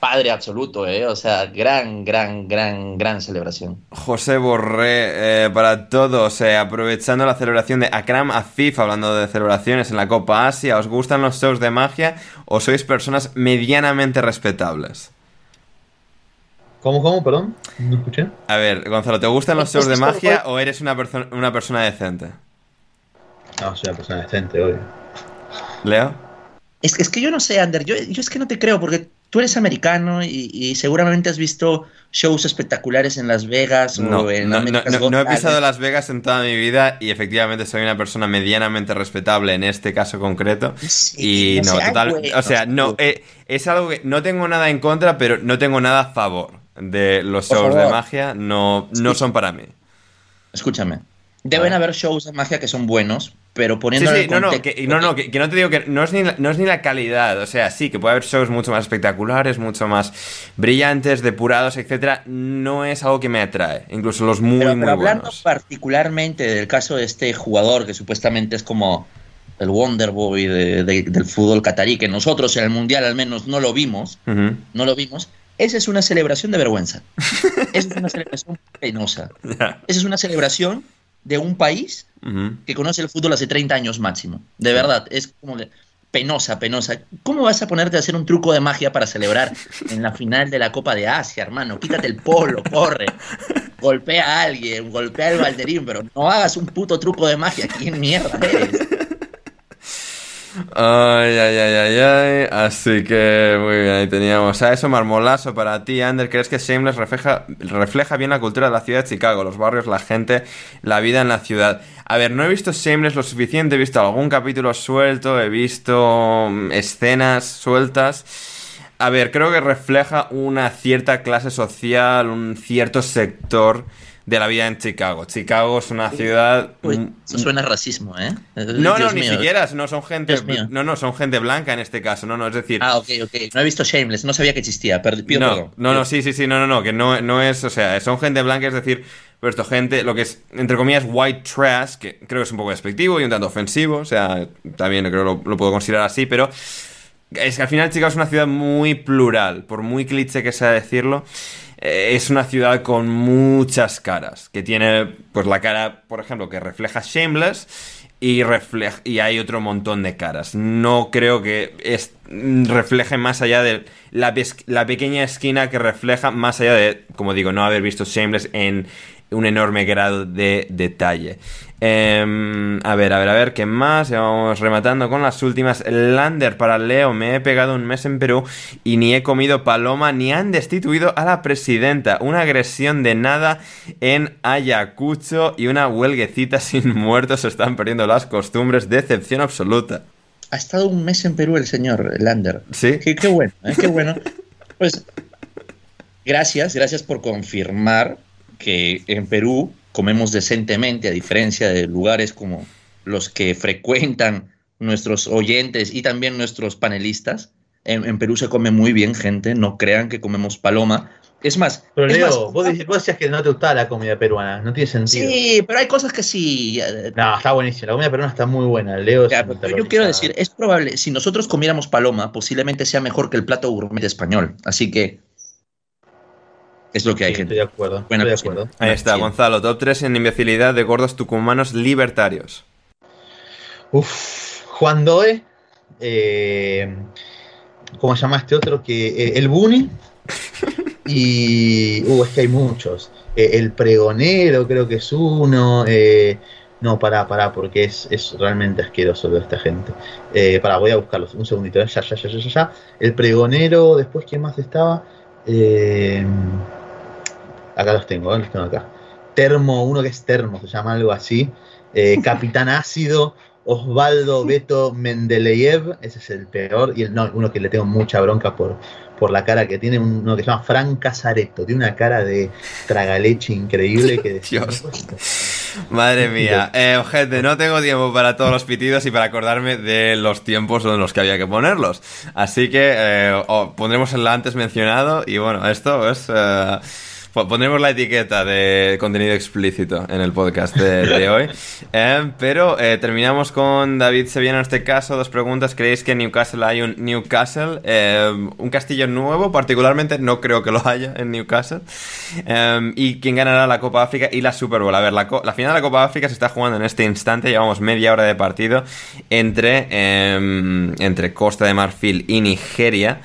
padre absoluto, ¿eh? O sea, gran, gran, gran, gran celebración. José Borré, eh, para todos, eh, aprovechando la celebración de Akram Afif, hablando de celebraciones en la Copa Asia, ¿os gustan los shows de magia o sois personas medianamente respetables? ¿Cómo, cómo, perdón? No escuché. A ver, Gonzalo, ¿te gustan los shows de magia o eres una, perso- una persona decente? No, soy una persona decente, obvio. ¿Leo? Es, que- es que yo no sé, Ander, yo, yo es que no te creo, porque tú eres americano y, y seguramente has visto shows espectaculares en Las Vegas No, o en no, no, no- he pisado Las Vegas en toda mi vida y efectivamente soy una persona medianamente respetable en este caso concreto. Sí, Y no total, güey, o sea, no eh, es algo que no tengo nada en contra, pero no tengo nada a favor de los shows de magia, no, no son para mí. Escúchame, deben Ah. haber shows de magia que son buenos, pero poniendo sí, sí, no, no, que, no, no, que, no te digo que no es, ni la, no es ni la calidad, o sea, sí, que puede haber shows mucho más espectaculares, mucho más brillantes, depurados, etcétera, no es algo que me atrae, incluso los muy, pero, muy hablando buenos. particularmente del caso de este jugador que supuestamente es como el Wonder Boy de, de, del fútbol catarí, que nosotros en el Mundial al menos no lo vimos, uh -huh. no lo vimos, esa es una celebración de vergüenza. esa es una celebración penosa. Esa es una celebración de un país uh -huh. que conoce el fútbol hace 30 años máximo. De verdad, es como que penosa, penosa. ¿Cómo vas a ponerte a hacer un truco de magia para celebrar en la final de la Copa de Asia, hermano? Quítate el polo, corre. Golpea a alguien, golpea al balderín, pero no hagas un puto truco de magia. ¿Quién mierda eres? Ay, ay, ay, ay, ay. Así que muy bien, ahí teníamos a eso, marmolazo para ti, Ander. ¿Crees que Shameless refleja, refleja bien la cultura de la ciudad de Chicago, los barrios, la gente, la vida en la ciudad? A ver, no he visto Shameless lo suficiente, he visto algún capítulo suelto, he visto mm, escenas sueltas. A ver, creo que refleja una cierta clase social, un cierto sector de la vida en Chicago. Chicago es una ciudad. Uy, eso suena a racismo, ¿eh? No, Dios no, mío. ni siquiera. No son gente. No, no, son gente blanca en este caso. No, no, es decir. Ah, ok, ok. No he visto Shameless, no sabía que existía. Pido no, perdón. No, no, sí, sí, sí, no, no, no. Que no, no es. O sea, son gente blanca, es decir. Pero esto, gente, lo que es, entre comillas, white trash, que creo que es un poco despectivo y un tanto ofensivo. O sea, también creo que lo, lo puedo considerar así, pero. Es que al final Chicago es una ciudad muy plural, por muy cliché que sea decirlo es una ciudad con muchas caras, que tiene pues la cara, por ejemplo, que refleja Shameless y, refleja, y hay otro montón de caras. No creo que es, refleje más allá de la, la pequeña esquina que refleja más allá de, como digo, no haber visto Shameless en un enorme grado de detalle. Eh, a ver, a ver, a ver, ¿qué más? Ya vamos rematando con las últimas. Lander para Leo, me he pegado un mes en Perú y ni he comido paloma ni han destituido a la presidenta. Una agresión de nada en Ayacucho y una huelguecita sin muertos. Se están perdiendo las costumbres. Decepción absoluta. Ha estado un mes en Perú el señor Lander. Sí. Qué, qué bueno, ¿eh? qué bueno. Pues gracias, gracias por confirmar que en Perú comemos decentemente, a diferencia de lugares como los que frecuentan nuestros oyentes y también nuestros panelistas. En, en, Perú se come muy bien, gente. No crean que comemos paloma. Es más. Pero es Leo, más, vos, decís, vos, decías que no te gustaba la comida peruana. No tiene sentido. Sí, pero hay cosas que sí. eh, No, está buenísima. La comida peruana está muy buena. Leo ya, pero yo quiero decir, es probable, si nosotros comiéramos paloma, posiblemente sea mejor que el plato gourmet español. Así que es lo que hay, sí, gente. Estoy de acuerdo. Buena estoy de acuerdo. Ahí está. Gonzalo. Top 3 en imbecilidad de gordos tucumanos libertarios. Uf, Juan Doe. eh, ¿Cómo se llama este otro? que eh, El Buni. Y. Uh, es que hay muchos. Eh, el Pregonero, creo que es uno. eh, no, pará, pará, porque es, es realmente asqueroso de esta gente. Eh, pará, voy a buscarlos. Un segundito. Ya, ya, ya, ya, ya, ya. El Pregonero, después, ¿quién más estaba? Eh, acá los tengo, eh, los tengo acá. Termo, uno que es Termo, se llama algo así. Eh, Capitán Ácido, Osvaldo Beto Mendeleev, ese es el peor. Y el, no, uno que le tengo mucha bronca por, por la cara que tiene, uno que se llama Frank Casareto. Tiene una cara de tragaleche increíble que decía. Madre mía. Eh, gente, no tengo tiempo para todos los pitidos y para acordarme de los tiempos en los que había que ponerlos. Así que eh, oh, pondremos el antes mencionado y bueno, esto es... eh, Pondremos la etiqueta de contenido explícito en el podcast de, de hoy. Eh, pero eh, terminamos con David Sevilla en este caso. Dos preguntas. ¿Creéis que en Newcastle hay un Newcastle? Eh, un castillo nuevo, particularmente. No creo que lo haya en Newcastle. ¿Y quién ganará la Copa África y la Super Bowl? A ver, la, la final de la Copa África se está jugando en este instante. Llevamos media hora de partido entre, entre Costa de Marfil y Nigeria.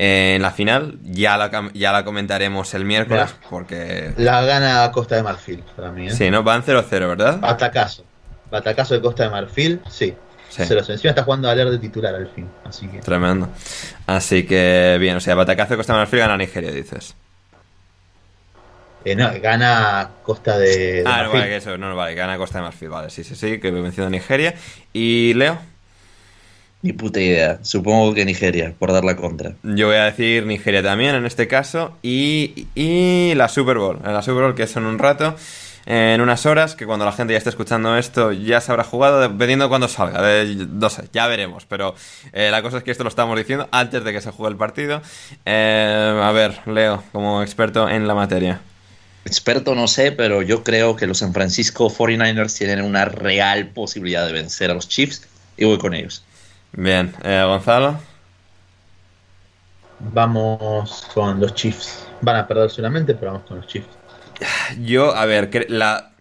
Eh, en la final ya la, ya la comentaremos el miércoles porque... La gana Costa de Marfil, para mí. ¿eh? Sí, ¿no? Van 0-0, ¿verdad? Batacazo. Batacazo de Costa de Marfil, sí. Sí. Se los encima está jugando a leer de titular al fin. Así que. Tremendo. Así que, bien, o sea, Batacazo de Costa de Marfil gana Nigeria, dices. Eh, no, gana Costa de. de Ah, no, Marfil. vale, que eso, no, vale, gana Costa de Marfil, vale, sí, sí, sí, que me menciono Nigeria. ¿Y Leo? Ni puta idea. Supongo que Nigeria, por dar la contra. Yo voy a decir Nigeria también en este caso. Y, y la Super Bowl. La Super Bowl, que es en un rato. en unas horas, que cuando la gente ya esté escuchando esto ya se habrá jugado, dependiendo cuando salga. no sé, ya veremos, pero eh, la cosa es que esto lo estamos diciendo antes de que se juegue el partido. Eh, a ver, Leo, como experto en la materia. Experto no sé, pero yo creo que los San Francisco 49ers tienen una real posibilidad de vencer a los Chiefs y voy con ellos. Bien, eh, Gonzalo. Vamos con los Chiefs. Van a perder solamente, pero vamos con los Chiefs. Yo, a ver, la,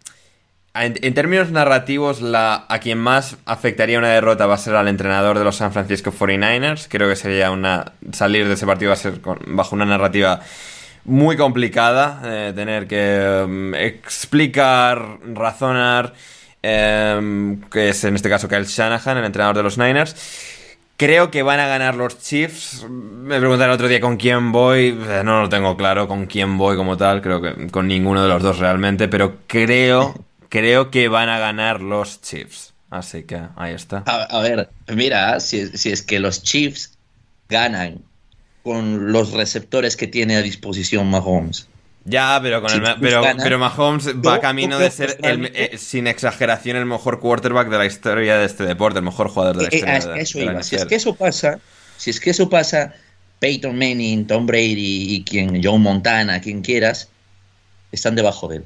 en, términos narrativos, la, a quien más afectaría una derrota va a ser al entrenador de los San Francisco 49ers. Creo que sería una. Salir de ese partido va a ser bajo una narrativa muy complicada. Eh, tener que mm, explicar, razonar. Em, que es en este caso Kyle Shanahan, el entrenador de los Niners. Creo que van a ganar los Chiefs. Me preguntaron el otro día con quién voy. No lo tengo claro con quién voy como tal. Creo que con ninguno de los dos realmente. Pero creo, creo que van a ganar los Chiefs. Así que ahí está. A, ver, mira, si, si es que los Chiefs ganan con los receptores que tiene a disposición Mahomes ya, pero con el, pero, pero Mahomes va camino de ser, eh, sin exageración, el mejor quarterback de la historia de este deporte, el mejor jugador de la eh, historia. de, si es que eso pasa, si es que eso pasa, Peyton Manning, Tom Brady y quien, John Montana, quien quieras, están debajo de él.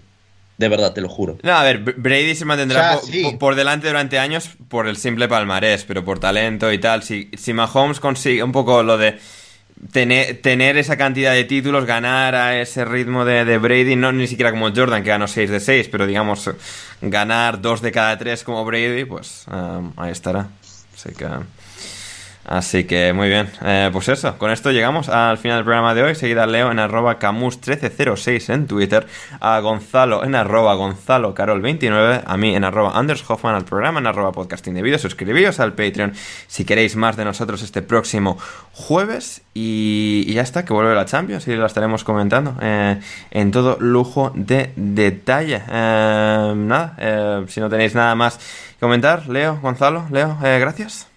De verdad, te lo juro. No, a ver, Brady se mantendrá por, delante durante años por el simple palmarés, pero por talento y tal. Si, si Mahomes consigue un poco lo de tener, esa cantidad de títulos, ganar a ese ritmo de, Brady, no ni siquiera como Jordan, que ganó 6 de 6, pero digamos, ganar 2 de cada 3 como Brady, pues um, ahí estará. Así que. Así que muy bien, eh, pues eso, con esto llegamos al final del programa de hoy. Seguida a Leo en arroba camus1306 en Twitter, a Gonzalo en arroba Gonzalo Carol29, a mí en arroba Anders Hoffman, al programa en arroba podcasting de suscribíos al Patreon si queréis más de nosotros este próximo jueves y, ya está, que vuelve la Champions y la estaremos comentando eh, en todo lujo de detalle. Eh, nada, si no tenéis nada más que comentar, Leo, Gonzalo, Leo, gracias.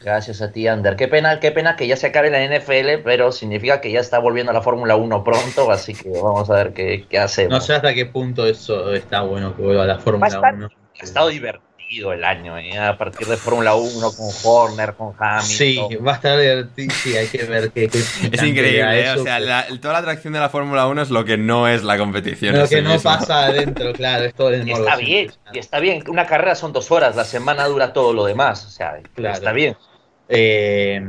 Gracias a ti, Ander. Qué pena, qué pena que ya se acabe la NFL, pero significa que ya está volviendo a la Fórmula 1 pronto, así que vamos a ver qué, qué hacemos. No sé hasta qué punto eso está bueno que vuelva a la Fórmula 1. Ha estado divertido el año, ¿eh? a partir de Fórmula 1 con Horner, con Hamilton. Sí, va a estar divertido, sí, hay que ver qué. es increíble, ¿eh? o sea, toda la atracción de la Fórmula 1 es lo que no es la competición. Lo que no pasa adentro, claro, es todo el y Está bien, y está bien, una carrera son dos horas, la semana dura todo lo demás, o sea, está bien. Eh,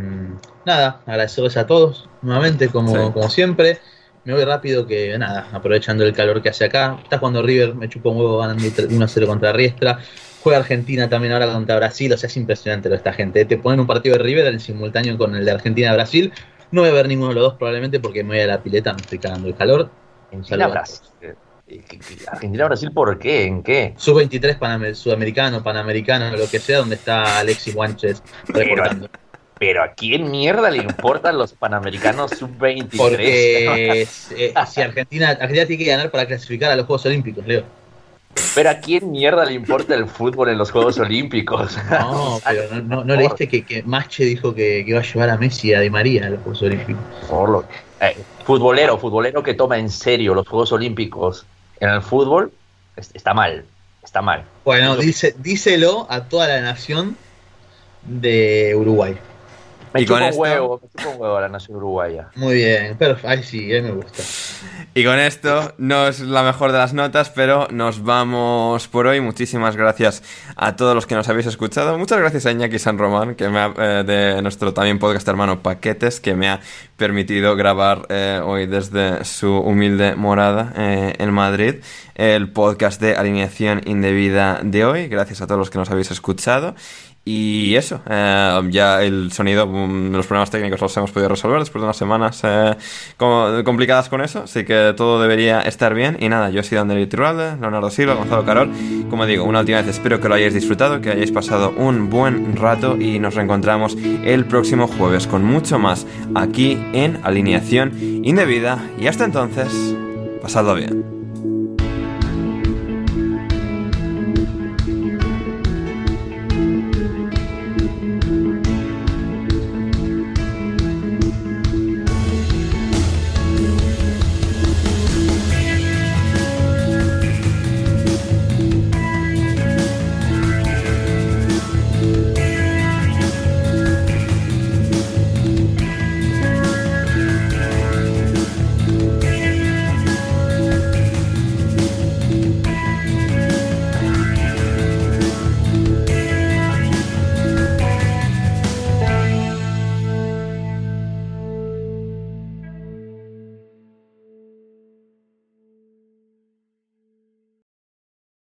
nada, agradecerles a todos nuevamente, como, como siempre. Me voy rápido que nada, aprovechando el calor que hace acá. Está jugando River, me chupo un huevo ganando 1-0 contra Riestra. Juega Argentina también ahora contra Brasil, o sea, es impresionante lo de esta gente. Te ponen un partido de River en simultáneo con el de Argentina-Brasil. No voy a ver ninguno de los dos probablemente porque me voy a la pileta, me estoy cagando el calor. Argentina-Brasil. Argentina-Brasil, ¿por qué? ¿En qué? Sub-23 sudamericano, panamericano, lo que sea, donde está Alexis Guanches reportando. Pero, ¿a quién mierda le importan los panamericanos sub-23? Porque eh, si Argentina, Argentina tiene que ganar para clasificar a los Juegos Olímpicos, Leo. Pero ¿a quién mierda le importa el fútbol en los Juegos Olímpicos? No, pero no, no, leíste que, que Mache dijo que, que, iba a llevar a Messi y a Di María a los Juegos Olímpicos. Por lo, eh, futbolero, futbolero que toma en serio los Juegos Olímpicos en el fútbol está mal, está mal. Bueno, dice, díselo a toda la nación de Uruguay. Me y con esto... huevo, me chupa un huevo la nación uruguaya. Muy bien, pero ahí sí, ahí me gusta. Y con esto no es la mejor de las notas, pero nos vamos por hoy. Muchísimas gracias a todos los que nos habéis escuchado. Muchas gracias a Iñaki San Román, que me ha, eh, de nuestro también podcast hermano Paquetes, que me ha permitido grabar eh, hoy desde su humilde morada eh, en Madrid el podcast de alineación indebida de hoy. Gracias a todos los que nos habéis escuchado. Y eso, eh, ya el sonido, mm, los problemas técnicos los hemos podido resolver después de unas semanas eh, complicadas con eso, así que todo debería estar bien. Y nada, yo he sido Ander Iturralde, Leonardo Silva, Gonzalo Carol. Como digo, una última vez espero que lo hayáis disfrutado, que hayáis pasado un buen rato y nos reencontramos el próximo jueves con mucho más aquí en Alineación Indebida. Y hasta entonces, pasadlo bien.